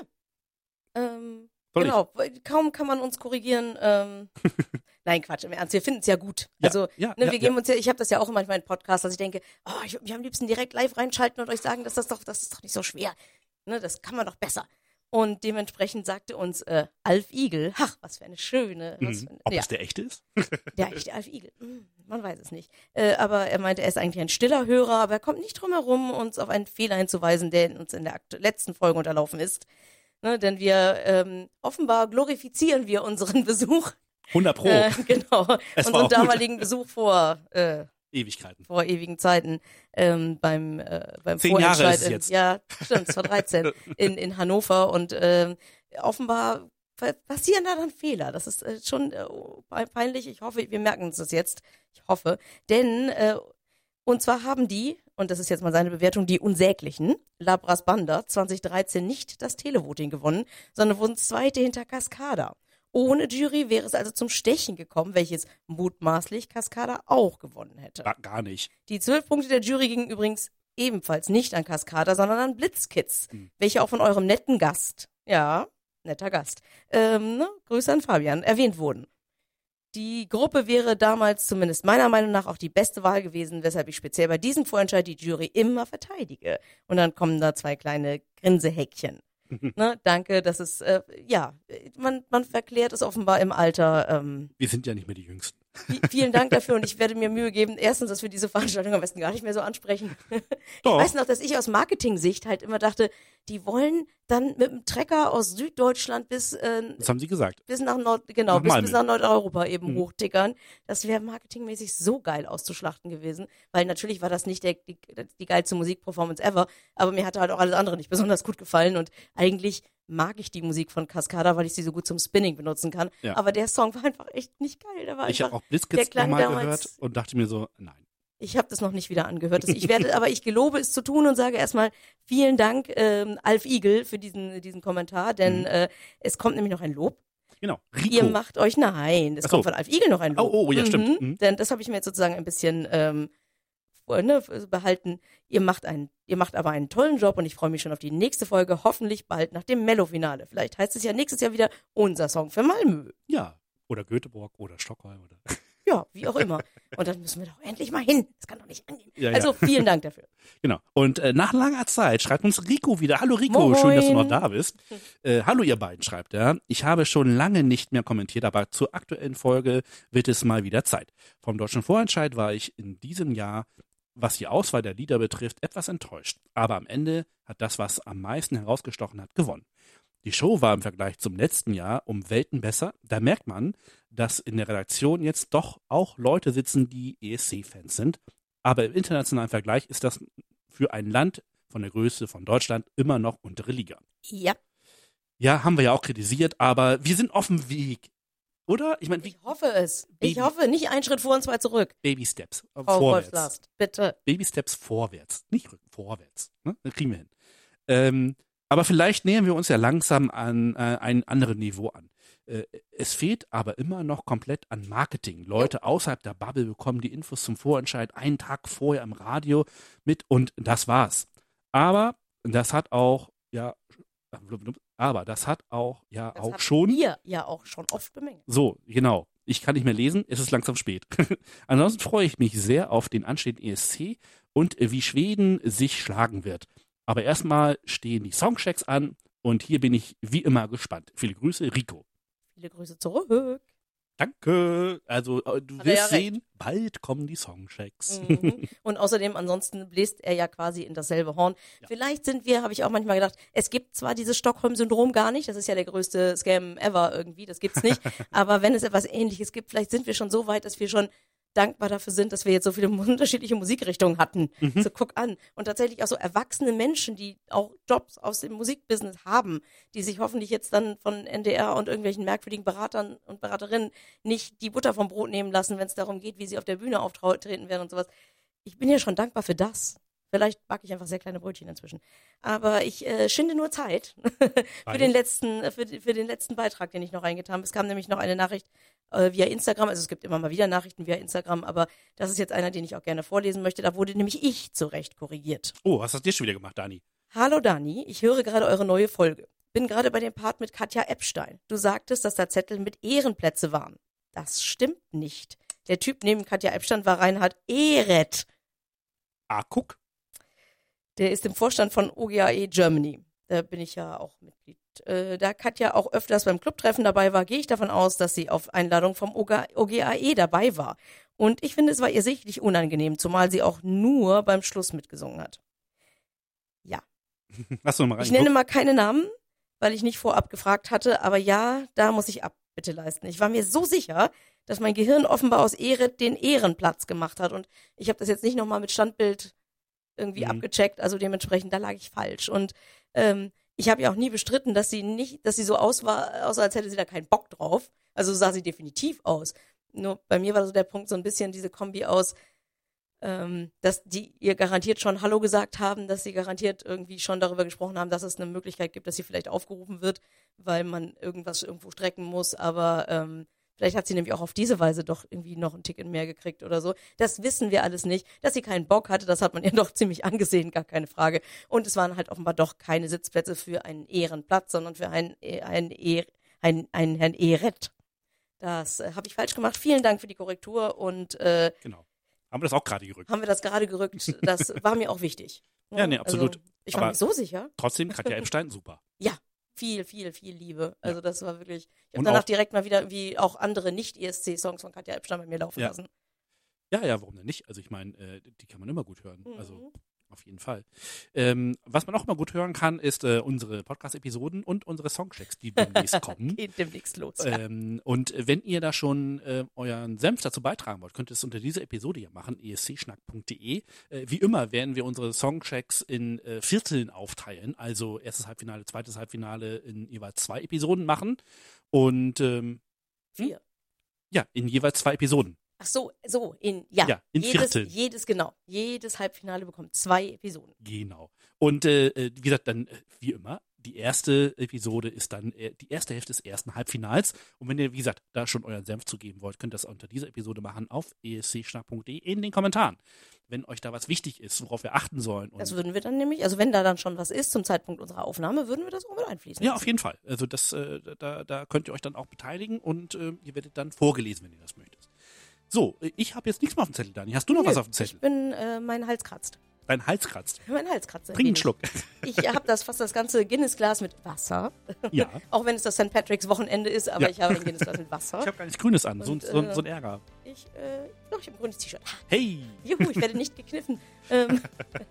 Ähm, genau, ich? kaum kann man uns korrigieren. Ähm, nein, Quatsch, im Ernst, wir finden es ja gut. Ja, also, ja, ne, wir ja, geben uns ja, ich habe das ja auch immer in meinen Podcasts, dass ich denke, oh, ich würde mich am liebsten direkt live reinschalten und euch sagen, dass das doch, das ist doch nicht so schwer. Ne, das kann man doch besser. Und dementsprechend sagte uns äh, Alf Igel, ach, was für eine schöne. Mhm. Für eine, Ob ja. es der echte ist? der echte Alf Igel, hm, man weiß es nicht. Äh, aber er meinte, er ist eigentlich ein stiller Hörer, aber er kommt nicht drum herum, uns auf einen Fehler hinzuweisen, der uns in der letzten Folge unterlaufen ist. Ne, denn wir ähm, offenbar glorifizieren wir unseren Besuch. 100 Pro. Äh, genau. Es unseren damaligen Besuch vor äh, Ewigkeiten. Vor ewigen Zeiten ähm, beim äh, beim Zehn Jahre ist es jetzt. Ja, stimmt, es war 13 in in Hannover und ähm, offenbar passieren da dann Fehler. Das ist äh, schon äh, peinlich. Ich hoffe, wir merken uns das jetzt. Ich hoffe, denn äh, und zwar haben die und das ist jetzt mal seine Bewertung, die Unsäglichen, Labras Banda 2013 nicht das Televoting gewonnen, sondern wurden Zweite hinter Cascada. Ohne Jury wäre es also zum Stechen gekommen, welches mutmaßlich Cascada auch gewonnen hätte. Gar nicht. Die zwölf Punkte der Jury gingen übrigens ebenfalls nicht an Cascada, sondern an Blitzkids, hm. welche auch von eurem netten Gast, ja, netter Gast, ähm, ne, Grüße an Fabian, erwähnt wurden. Die Gruppe wäre damals zumindest meiner Meinung nach auch die beste Wahl gewesen, weshalb ich speziell bei diesem Vorentscheid die Jury immer verteidige. Und dann kommen da zwei kleine Grinsehäkchen. ne, danke, das ist, äh, ja, man, man verklärt es offenbar im Alter. Ähm, Wir sind ja nicht mehr die Jüngsten. Vielen Dank dafür und ich werde mir Mühe geben, erstens, dass wir diese Veranstaltung am besten gar nicht mehr so ansprechen. Doch. Ich weiß noch, dass ich aus Marketing-Sicht halt immer dachte, die wollen dann mit dem Trecker aus Süddeutschland bis äh, Das haben sie gesagt. Bis nach Nord genau, nach bis, bis, nach Nordeuropa eben hm. hochtickern. Das wäre marketingmäßig so geil auszuschlachten gewesen, weil natürlich war das nicht der, die, die geilste Musikperformance ever, aber mir hatte halt auch alles andere nicht besonders gut gefallen und eigentlich mag ich die Musik von Cascada, weil ich sie so gut zum Spinning benutzen kann. Ja. Aber der Song war einfach echt nicht geil. Der war ich habe auch Blitzkids nochmal gehört und dachte mir so, nein. Ich habe das noch nicht wieder angehört. Ich werde, aber ich gelobe es zu tun und sage erstmal vielen Dank, ähm, Alf Igel, für diesen, diesen Kommentar, denn mhm. äh, es kommt nämlich noch ein Lob. Genau. Rico. Ihr macht euch nein. Es kommt von Alf Igel noch ein Lob. Oh, oh ja, stimmt. Mhm. Mhm. Denn das habe ich mir jetzt sozusagen ein bisschen ähm, ne, behalten. Ihr macht einen, ihr macht aber einen tollen Job und ich freue mich schon auf die nächste Folge, hoffentlich bald nach dem Mello-Finale. Vielleicht heißt es ja nächstes Jahr wieder unser Song für Malmö. Ja, oder Göteborg oder Stockholm oder. Ja, wie auch immer. Und dann müssen wir doch endlich mal hin. Das kann doch nicht angehen. Ja, ja. Also vielen Dank dafür. Genau. Und äh, nach langer Zeit schreibt uns Rico wieder. Hallo Rico, Moin. schön, dass du noch da bist. Äh, hallo ihr beiden, schreibt er. Ich habe schon lange nicht mehr kommentiert, aber zur aktuellen Folge wird es mal wieder Zeit. Vom deutschen Vorentscheid war ich in diesem Jahr was die Auswahl der Lieder betrifft, etwas enttäuscht. Aber am Ende hat das, was am meisten herausgestochen hat, gewonnen. Die Show war im Vergleich zum letzten Jahr um Welten besser. Da merkt man, dass in der Redaktion jetzt doch auch Leute sitzen, die ESC-Fans sind. Aber im internationalen Vergleich ist das für ein Land von der Größe von Deutschland immer noch untere Liga. Ja. Ja, haben wir ja auch kritisiert, aber wir sind auf dem Weg. Oder? Ich meine, Ich hoffe es. Ich Baby- hoffe, nicht einen Schritt vor und zwei zurück. Baby Steps. äh, Frau vorwärts. Wolfslast, bitte. Baby Steps vorwärts. Nicht rücken, vorwärts. Ne? Das kriegen wir hin. Ähm, aber vielleicht nähern wir uns ja langsam an äh, ein anderes Niveau an. Äh, es fehlt aber immer noch komplett an Marketing. Leute außerhalb der Bubble bekommen die Infos zum Vorentscheid einen Tag vorher im Radio mit und das war's. Aber das hat auch, ja, aber das hat auch, ja, Das auch schon. ihr ja auch schon oft bemängelt. So, genau. Ich kann nicht mehr lesen, es ist langsam spät. Ansonsten freue ich mich sehr auf den anstehenden ESC und wie Schweden sich schlagen wird. Aber erstmal stehen die Songchecks an und hier bin ich wie immer gespannt. Viele Grüße, Rico. Viele Grüße zurück. Danke. Also äh, du Hat wirst ja recht. sehen, bald kommen die Songchecks. Mhm. Und außerdem, ansonsten bläst er ja quasi in dasselbe Horn. Vielleicht sind wir, habe ich auch manchmal gedacht, es gibt zwar dieses Stockholm-Syndrom gar nicht, das ist ja der größte Scam ever irgendwie, das gibt's nicht. aber wenn es etwas ähnliches gibt, vielleicht sind wir schon so weit, dass wir schon dankbar dafür sind, dass wir jetzt so viele unterschiedliche Musikrichtungen hatten. So guck an. Und tatsächlich auch so erwachsene Menschen, die auch Jobs aus dem Musikbusiness haben, die sich hoffentlich jetzt dann von NDR und irgendwelchen merkwürdigen Beratern und Beraterinnen nicht die Butter vom Brot nehmen lassen, wenn es darum geht, wie sie auf der Bühne auftreten werden und sowas. Ich bin ja schon dankbar für das. Vielleicht backe ich einfach sehr kleine Brötchen inzwischen. Aber ich äh, schinde nur Zeit für den letzten, äh, für, für den letzten Beitrag, den ich noch reingetan habe. Es kam nämlich noch eine Nachricht äh, via Instagram. Also es gibt immer mal wieder Nachrichten via Instagram, aber das ist jetzt einer, den ich auch gerne vorlesen möchte. Da wurde nämlich ich zurecht korrigiert. Oh, was hast du jetzt schon wieder gemacht, Dani? Hallo Dani, ich höre gerade eure neue Folge. Bin gerade bei dem Part mit Katja Epstein. Du sagtest, dass da Zettel mit Ehrenplätze waren. Das stimmt nicht. Der Typ neben Katja Epstein war Reinhard Ehret. Ah, guck. Der ist im Vorstand von OGAE Germany. Da bin ich ja auch Mitglied. Äh, da Katja auch öfters beim Clubtreffen dabei war, gehe ich davon aus, dass sie auf Einladung vom OGA OGAE dabei war. Und ich finde, es war ihr sichtlich unangenehm, zumal sie auch nur beim Schluss mitgesungen hat. Hast du noch mal Ich nenne mal keine Namen, weil ich nicht vorab gefragt hatte, aber ja, da muss ich Abbitte leisten. Ich war mir so sicher, dass mein Gehirn offenbar aus Ehre den Ehrenplatz gemacht hat und ich habe das jetzt nicht nochmal mit Standbild irgendwie Mhm. abgecheckt, also dementsprechend, da lag ich falsch. Und ähm, ich habe ja auch nie bestritten, dass sie nicht, dass sie so aus war, außer als hätte sie da keinen Bock drauf. Also so sah sie definitiv aus. Nur bei mir war so der Punkt so ein bisschen diese Kombi aus, ähm, dass die ihr garantiert schon Hallo gesagt haben, dass sie garantiert irgendwie schon darüber gesprochen haben, dass es eine Möglichkeit gibt, dass sie vielleicht aufgerufen wird, weil man irgendwas irgendwo strecken muss, aber ähm, vielleicht hat sie nämlich auch auf diese Weise doch irgendwie noch ein Ticket mehr gekriegt oder so. Das wissen wir alles nicht. Dass sie keinen Bock hatte, das hat man ihr doch ziemlich angesehen, gar keine Frage. Und es waren halt offenbar doch keine Sitzplätze für einen Ehrenplatz, sondern für einen, einen, einen, einen, einen Herrn Ehret. Das äh, habe ich falsch gemacht. Vielen Dank für die Korrektur und äh, Genau. Haben wir das auch gerade gerückt. haben wir das gerade gerückt. Das war mir auch wichtig. Ja, nee, absolut. Also, ich war Aber- mir so sicher. Trotzdem, Katja Epstein, super. Viel, viel, viel Liebe. Also das war wirklich. Ich habe Und danach auch- direkt mal wieder irgendwie auch andere Nicht-ESC-Songs von Katja Epstein bei mir laufen Ja. lassen. Ja, ja, warum denn nicht? Also ich meine, äh, die kann man immer gut hören. Mhm. Also auf jeden Fall. Ähm, was man auch immer gut hören kann, ist äh, unsere Podcast-Episoden und unsere Songchecks, die demnächst kommen. Geht demnächst los. ja. Ähm, und wenn ihr da schon äh, euren Senf dazu beitragen wollt, könnt ihr es unter dieser Episode hier machen, escschnack.de. Äh, wie immer werden wir unsere Songchecks in äh, Vierteln aufteilen, also erstes Halbfinale, zweites Halbfinale in jeweils zwei Episoden machen. Und ähm, Vier. ja, in jeweils zwei Episoden. Ach so, so, in, ja. Ja, in jedes, Vierteln. jedes, genau. Jedes Halbfinale bekommt zwei Episoden. Genau. Und äh, äh, wie gesagt, dann äh, wie immer, die erste Episode ist dann äh, die erste Hälfte des ersten Halbfinals. Und wenn ihr, wie gesagt, da schon euren Senf zugeben wollt, könnt ihr das unter dieser Episode machen auf escschnack.de in den Kommentaren. Wenn euch da was wichtig ist, worauf wir achten sollen. Und Das würden wir dann nämlich, also wenn da dann schon was ist zum Zeitpunkt unserer Aufnahme, würden wir das auch mit einfließen. ja, auf jeden Fall. Also das, äh, da, da könnt ihr euch dann auch beteiligen und äh, ihr werdet dann vorgelesen, wenn ihr das möchtet. So, ich habe jetzt nichts mehr auf dem Zettel, Dani. Hast du noch Nö, was auf dem Zettel? Ich bin, äh, mein Hals kratzt. Dein Hals kratzt. Mein Hals kratzt Trink einen. Schluck. Ich habe das fast das ganze Guinness-Glas mit Wasser. Ja. Auch wenn es das St. Patrick's Wochenende ist, aber Ja. ich habe ein Guinness-Glas mit Wasser. Ich habe gar nichts Grünes an. So, ein- Und, so, ein- äh, so ein Ärger. Ich, äh, doch, ich habe ein grünes T-Shirt. Hey! Juhu, ich werde nicht gekniffen. Ähm,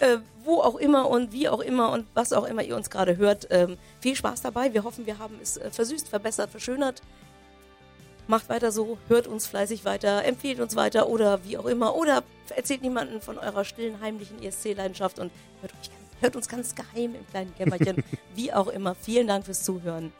äh, wo auch immer und wie auch immer und was auch immer ihr uns gerade hört, ähm, viel Spaß dabei. Wir hoffen, wir haben es äh, versüßt, verbessert, verschönert. Macht weiter so, hört uns fleißig weiter, empfiehlt uns weiter oder wie auch immer. Oder erzählt niemanden von eurer stillen, heimlichen ESC-Leidenschaft und hört, euch, hört uns ganz geheim im kleinen Kämmerchen. wie auch immer. Vielen Dank fürs Zuhören.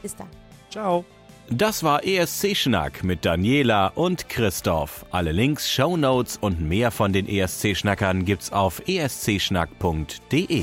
Bis dann. Ciao. Das war ESC Schnack mit Daniela und Christoph. Alle Links, Shownotes und mehr von den ESC Schnackern gibt's auf escschnack.de.